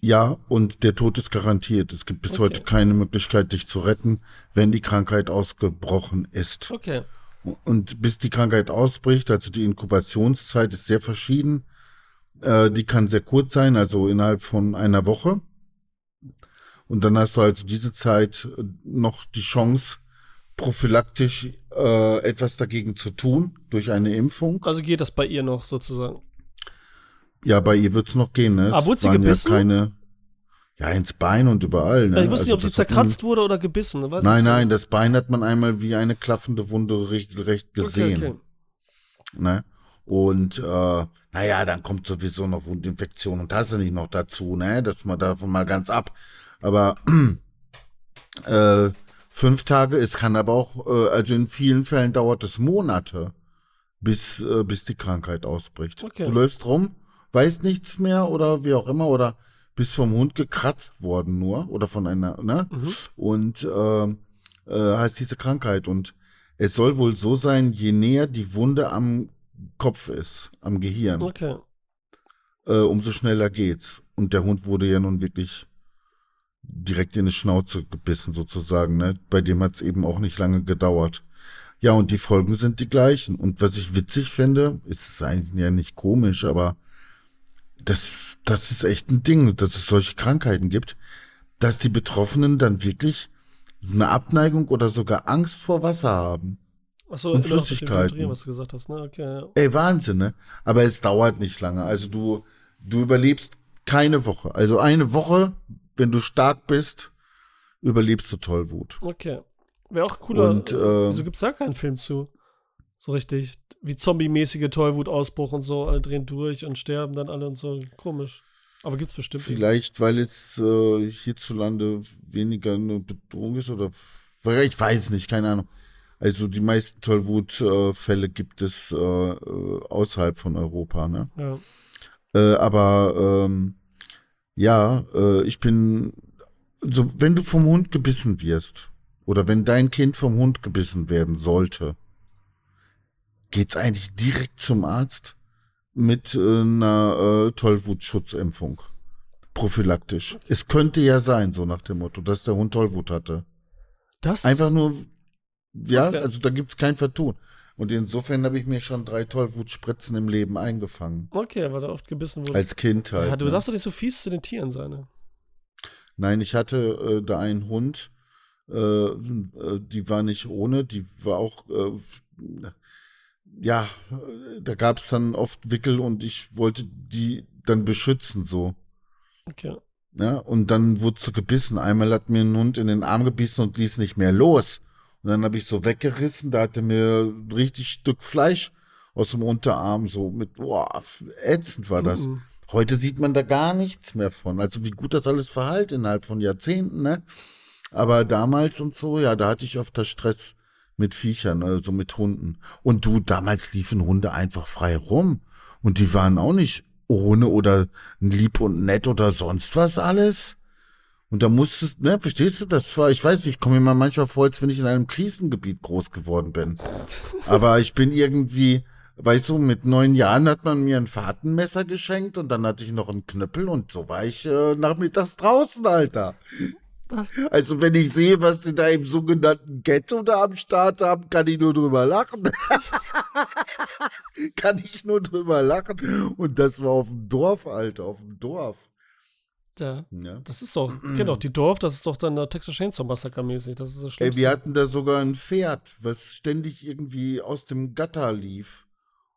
Ja, und der Tod ist garantiert. Es gibt bis Okay. heute keine Möglichkeit, dich zu retten, wenn die Krankheit ausgebrochen ist. Okay. Und bis die Krankheit ausbricht, also die Inkubationszeit ist sehr verschieden. Äh, die kann sehr kurz sein, also innerhalb von einer Woche. Und dann hast du also diese Zeit äh, noch die Chance, prophylaktisch äh, etwas dagegen zu tun durch eine Impfung. Also geht das bei ihr noch sozusagen? Ja, bei ihr wird's noch gehen, ne? Aber Es wurde sie gebissen? Ja, keine, ja, ins Bein und überall, ne? ich wusste nicht, ob sie das hat zerkratzt wurde oder gebissen. man- Weiß Nein, nein, das Bein hat man einmal wie eine klaffende Wunde regelrecht nicht. gesehen. Okay, okay. Ne? Und äh, naja, dann kommt sowieso noch Wundinfektion und das nicht noch dazu, ne? Das mal davon mal ganz ab. Aber (clears throat) äh, fünf Tage, es kann aber auch, äh, also in vielen Fällen dauert es Monate, bis, äh, bis die Krankheit ausbricht. Okay. Du läufst rum, weißt nichts mehr oder wie auch immer, oder bist vom Hund gekratzt worden nur oder von einer, ne? Mhm. Und äh, äh, heißt diese Krankheit. Und es soll wohl so sein, je näher die Wunde am Kopf ist, am Gehirn, Okay. äh, umso schneller geht's. Und der Hund wurde ja nun wirklich direkt in die Schnauze gebissen, sozusagen. Ne? Bei dem hat's eben auch nicht lange gedauert. Ja, und die Folgen sind die gleichen. Und was ich witzig finde, ist es eigentlich ja nicht komisch, aber das, das ist echt ein Ding, dass es solche Krankheiten gibt, dass die Betroffenen dann wirklich eine Abneigung oder sogar Angst vor Wasser haben. Achso, Und Flüssigkeiten. Hydrieren, was du gesagt hast, ne? Okay, ja. Ey, Wahnsinn, ne? Aber es dauert nicht lange. Also du, du überlebst keine Woche. Also eine Woche, wenn du stark bist, überlebst du Tollwut. Okay. Wäre auch cooler. Und, äh, äh, wieso gibt's da keinen Film zu? So richtig. Wie zombie-mäßige Tollwutausbruch und so. Alle drehen durch und sterben dann alle und so. Komisch. Aber gibt's bestimmt. Vielleicht, weil es äh, hierzulande weniger eine Bedrohung ist oder ich weiß nicht, keine Ahnung. Also die meisten Tollwutfälle gibt es äh, äh, außerhalb von Europa, ne? Ja. Äh, aber ähm, ja, äh, ich bin so, wenn du vom Hund gebissen wirst oder wenn dein Kind vom Hund gebissen werden sollte, geht's eigentlich direkt zum Arzt mit äh, einer äh, Tollwutschutzimpfung. Prophylaktisch. Es könnte ja sein, so nach dem Motto, dass der Hund Tollwut hatte. Das. Einfach nur, ja, Okay. also da gibt's kein Vertun. Und insofern habe ich mir schon drei Tollwutspritzen im Leben eingefangen. Okay, weil da oft gebissen wurde. Als Kind halt. ja, du ne? darfst doch nicht so fies zu den Tieren sein, ne? Nein, ich hatte äh, da einen Hund, äh, äh, die war nicht ohne, die war auch, äh, ja, da gab es dann oft Wickel und ich wollte die dann beschützen so. Okay. Ja, und dann wurde sie gebissen. Einmal hat mir ein Hund in den Arm gebissen und ließ nicht mehr los. Und dann habe ich so weggerissen, da hatte mir ein richtig Stück Fleisch aus dem Unterarm, so mit, boah, ätzend war das. Mhm. Heute sieht man da gar nichts mehr von. Also wie gut das alles verhält innerhalb von Jahrzehnten, ne? Aber damals und so, ja, da hatte ich öfter Stress mit Viechern, also mit Hunden. Und du, damals liefen Hunde einfach frei rum. Und die waren auch nicht ohne oder lieb und nett oder sonst was alles. Und da musstest, ne, verstehst du, das war, ich weiß ich komme mir mal manchmal vor, als wenn ich in einem Krisengebiet groß geworden bin. Aber ich bin irgendwie, weißt du, mit neun Jahren hat man mir ein Fahrtenmesser geschenkt und dann hatte ich noch einen Knüppel und so war ich äh, nachmittags draußen, Alter. (laughs) Also wenn ich sehe, was die da im sogenannten Ghetto da am Start haben, kann ich nur drüber lachen. (laughs) kann ich nur drüber lachen. Und das war auf dem Dorf, Alter, auf dem Dorf. Ja. Ja. Das ist doch, genau, die Dorf, das ist doch dann der Texas Chainsaw Massacre mäßig. Das ist das Ey, Schlimmste. wir hatten da sogar ein Pferd, was ständig irgendwie aus dem Gatter lief.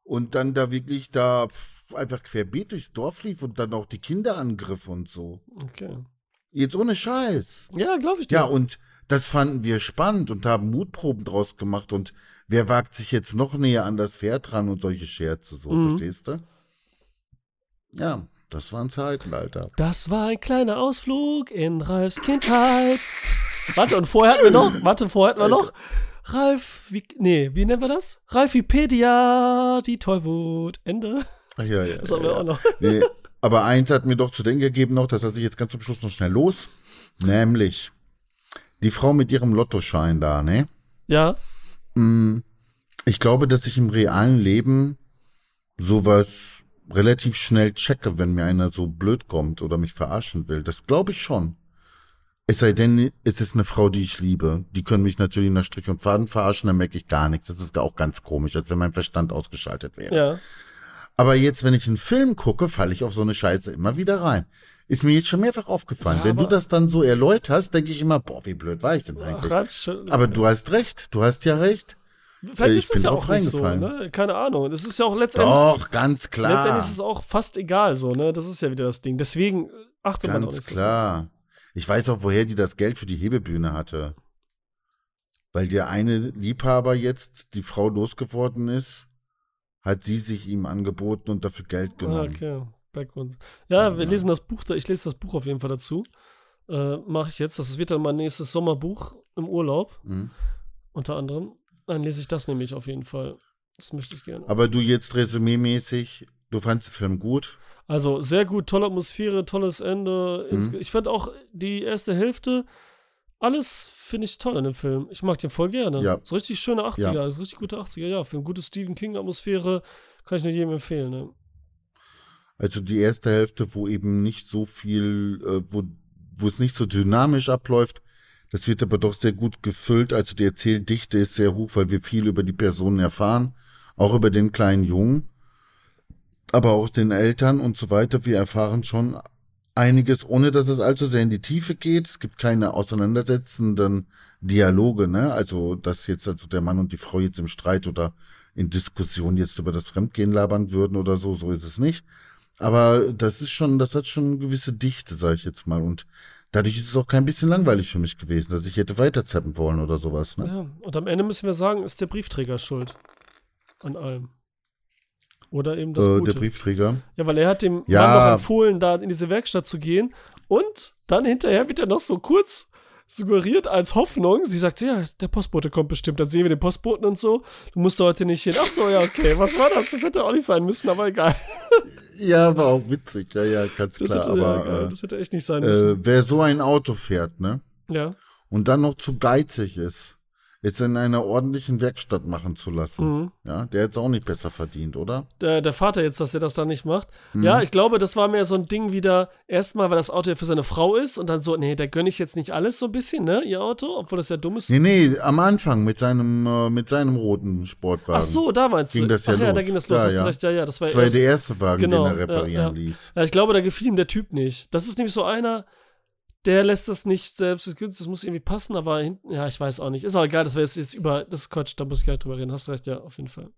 Und dann da wirklich da einfach querbeet durchs Dorf lief und dann auch die Kinder angriff und so. okay. Jetzt ohne Scheiß. Ja, glaube ich dir. Ja, und das fanden wir spannend und haben Mutproben draus gemacht. Und wer wagt sich jetzt noch näher an das Pferd ran und solche Scherze, so, Mhm. verstehst du? Ja, das waren Zeiten, Alter. Das war ein kleiner Ausflug in Ralfs Kindheit. warte, und vorher hatten wir noch, warte, vorher hatten wir noch Ralf, wie, nee, wie nennen wir das? Ralfipedia, die Tollwut. Ende. Ach, ja, ja, Das haben wir ja. auch noch. Nee, aber eins hat mir doch zu denken gegeben noch, das lasse ich jetzt ganz zum Schluss noch schnell los. Nämlich die Frau mit ihrem Lottoschein da, ne? Ja, Mm, Ich glaube, dass ich im realen Leben sowas relativ schnell checke, wenn mir einer so blöd kommt oder mich verarschen will. Das glaube ich schon. Es sei denn, es ist eine Frau, die ich liebe. Die können mich natürlich nach Strich und Faden verarschen, dann merke ich gar nichts. Das ist auch ganz komisch, als wenn mein Verstand ausgeschaltet wäre. ja. Aber jetzt, wenn ich einen Film gucke, falle ich auf so eine Scheiße immer wieder rein. Ist mir jetzt schon mehrfach aufgefallen. Ja, wenn du das dann so erläuterst, denke ich immer, boah, wie blöd war ich denn Ach, eigentlich? Ratsch, Aber du hast recht, du hast ja recht. vielleicht ich ist es ja auch nicht so, reingefallen. ne? Keine Ahnung. Es ist ja auch letztendlich, Doch, ganz klar. letztendlich ist es auch fast egal so, ne? Das ist ja wieder das Ding. Deswegen achtet man auch Ganz nicht so. klar. Ich weiß auch, woher die das Geld für die Hebebühne hatte. Weil der eine Liebhaber jetzt die Frau losgeworden ist, hat sie sich ihm angeboten und dafür Geld Ah, genommen. okay. Background. Ja, wir Ja. lesen das Buch, da, ich lese das Buch auf jeden Fall dazu. Äh, Mache ich jetzt. Das wird dann mein nächstes Sommerbuch im Urlaub, Mhm. unter anderem. Dann lese ich das nämlich auf jeden Fall. Das möchte ich gerne. Aber du jetzt resümee-mäßig, du fandst den Film gut? Also sehr gut, tolle Atmosphäre, tolles Ende. Mhm. Ich fand auch die erste Hälfte, alles finde ich toll in dem Film. Ich mag den voll gerne. Ja. So richtig schöne 80er, so richtig gute 80er, ja. Für eine gute Stephen King-Atmosphäre kann ich nur jedem empfehlen. Ne? Also die erste Hälfte, wo eben nicht so viel, äh, wo, wo es nicht so dynamisch abläuft, das wird aber doch sehr gut gefüllt. Also die Erzähldichte ist sehr hoch, weil wir viel über die Personen erfahren, auch über den kleinen Jungen, aber auch den Eltern und so weiter. Wir erfahren schon einiges, ohne dass es allzu sehr in die Tiefe geht. Es gibt keine auseinandersetzenden Dialoge, ne? Also, dass jetzt also der Mann und die Frau jetzt im Streit oder in Diskussion jetzt über das Fremdgehen labern würden oder so, so ist es nicht. Aber das ist schon, das hat schon eine gewisse Dichte, sag ich jetzt mal. Und dadurch ist es auch kein bisschen langweilig für mich gewesen, dass ich hätte weiterzappen wollen oder sowas. Ne? Ja. Und am Ende müssen wir sagen, ist der Briefträger schuld. An allem. Oder eben das äh, Gute. der Briefträger. Ja, weil er hat dem Ja. Mann noch empfohlen, da in diese Werkstatt zu gehen. Und dann hinterher wird er noch so kurz suggeriert als Hoffnung. Sie sagt, ja, der Postbote kommt bestimmt. Dann sehen wir den Postboten und so. Du musst heute nicht hin. Ach so, ja, okay. Was war das? Das hätte auch nicht sein müssen, aber egal. Ja, war auch witzig. Ja, ja, ganz Das, klar. hätte, ja, aber egal. äh, das hätte echt nicht sein müssen. äh, wer so ein Auto fährt, ne? ja. Und dann noch zu geizig ist, es in einer ordentlichen Werkstatt machen zu lassen. Mhm. Ja, der hätte es auch nicht besser verdient, oder? Der, der Vater jetzt, dass er das dann nicht macht. Mhm. Ja, ich glaube, das war mehr so ein Ding wieder, erstmal, weil das Auto ja für seine Frau ist und dann so, nee, da gönne ich jetzt nicht alles so ein bisschen, ne, ihr Auto, obwohl das ja dumm ist. Nee, nee, am Anfang mit seinem, äh, mit seinem roten Sportwagen. Ach so, da meinst Ging du. das ja Ach ja, da los. ging das los, Ja, hast ja. recht, ja, ja, das war Das war ja erst, der erste Wagen, Genau, den er ja, reparieren ja. ließ. Ja, ich glaube, da gefiel ihm der Typ nicht. Das ist nämlich so einer, der lässt das nicht selbst das muss irgendwie passen, aber hinten, ja, ich weiß auch nicht. Ist auch egal, das wäre jetzt, über, das ist Quatsch, da muss ich gar nicht drüber reden. Hast recht, ja, auf jeden Fall.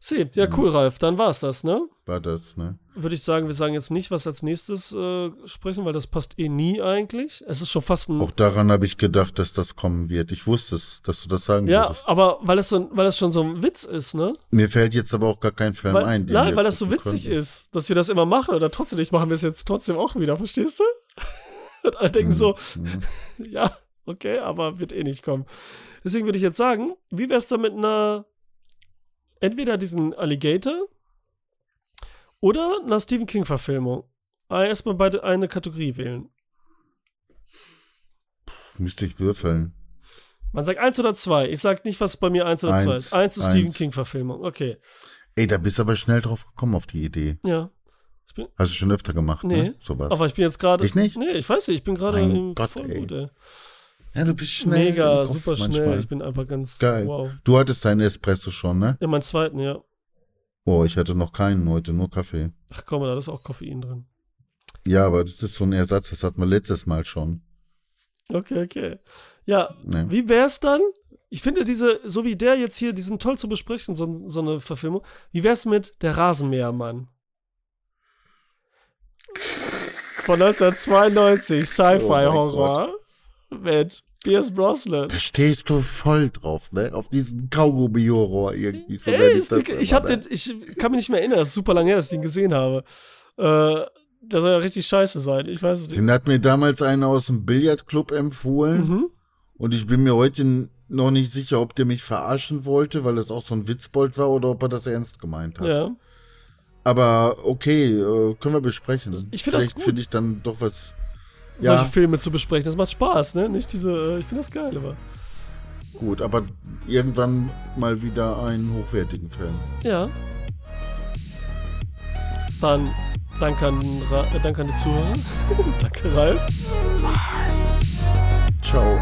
See, ja, Mhm. cool, Ralf, dann war's das, ne? War das, ne? Würde ich sagen, wir sagen jetzt nicht, was als nächstes äh, sprechen, weil das passt eh nie eigentlich. Es ist schon fast ein. Auch daran habe ich gedacht, dass das kommen wird. Ich wusste es, dass du das sagen ja, würdest. aber weil es, so, weil es schon so ein Witz ist, ne? Mir fällt jetzt aber auch gar kein Film Weil, ein. nein, weil das so witzig könnten. ist, dass wir das immer machen oder trotzdem nicht machen wir es jetzt trotzdem auch wieder, verstehst du? Und alle denken so, Mhm. (laughs) ja, okay, aber wird eh nicht kommen. Deswegen würde ich jetzt sagen, wie wär's da mit einer, entweder diesen Alligator oder einer Stephen King-Verfilmung? Ah, Erstmal beide eine Kategorie wählen. Müsste ich würfeln. Man sagt eins oder zwei. Ich sag nicht, was bei mir eins oder Eins, zwei ist. Eins ist Stephen. King-Verfilmung. Okay. Ey, da bist du aber schnell drauf gekommen auf die Idee. Ja. Hast du schon öfter gemacht, Nee, ne? Sowas. Aber ich bin jetzt gerade. Ich nicht? Nee, ich weiß nicht, ich bin gerade im Gott, voll ey. gut, ey. ja, du bist schnell. Mega, super schnell. Ich bin einfach ganz Geil. wow. Du hattest deinen Espresso schon, ne? Ja, meinen zweiten, ja. Boah, ich hatte noch keinen heute, nur Kaffee. Ach komm, da ist auch Koffein drin. Ja, aber das ist so ein Ersatz, das hatten wir letztes Mal schon. Okay, okay. Ja, Ne? wie wär's dann? Ich finde diese, so wie der jetzt hier, die sind toll zu besprechen, so, so eine Verfilmung. Wie wär's mit Der Rasenmähermann? Von 1992, Sci-Fi-Horror. mit Pierce Brosnan. Da stehst du voll drauf, ne? Auf diesen Kaugummi-Horror irgendwie. So Ey, ich die, ich, hab ne? den, ich kann mich nicht mehr erinnern, das ist super lange her, dass ich den gesehen habe. Äh, der soll ja richtig scheiße sein, ich weiß es nicht. Den hat mir damals einer aus dem Billardclub empfohlen. Mhm. Und ich bin mir heute noch nicht sicher, ob der mich verarschen wollte, weil das auch so ein Witzbold war oder ob er das ernst gemeint hat. Ja. Aber okay, äh, können wir besprechen. Ich finde das gut. finde ich dann doch was. Ja. Solche Filme zu besprechen, das macht Spaß, ne? Nicht diese, äh, ich finde das geil, aber. Gut, aber irgendwann mal wieder einen hochwertigen Film. Ja. Dann danke an, äh, danke an die Zuhörer. (laughs) danke, Ralf. Ciao.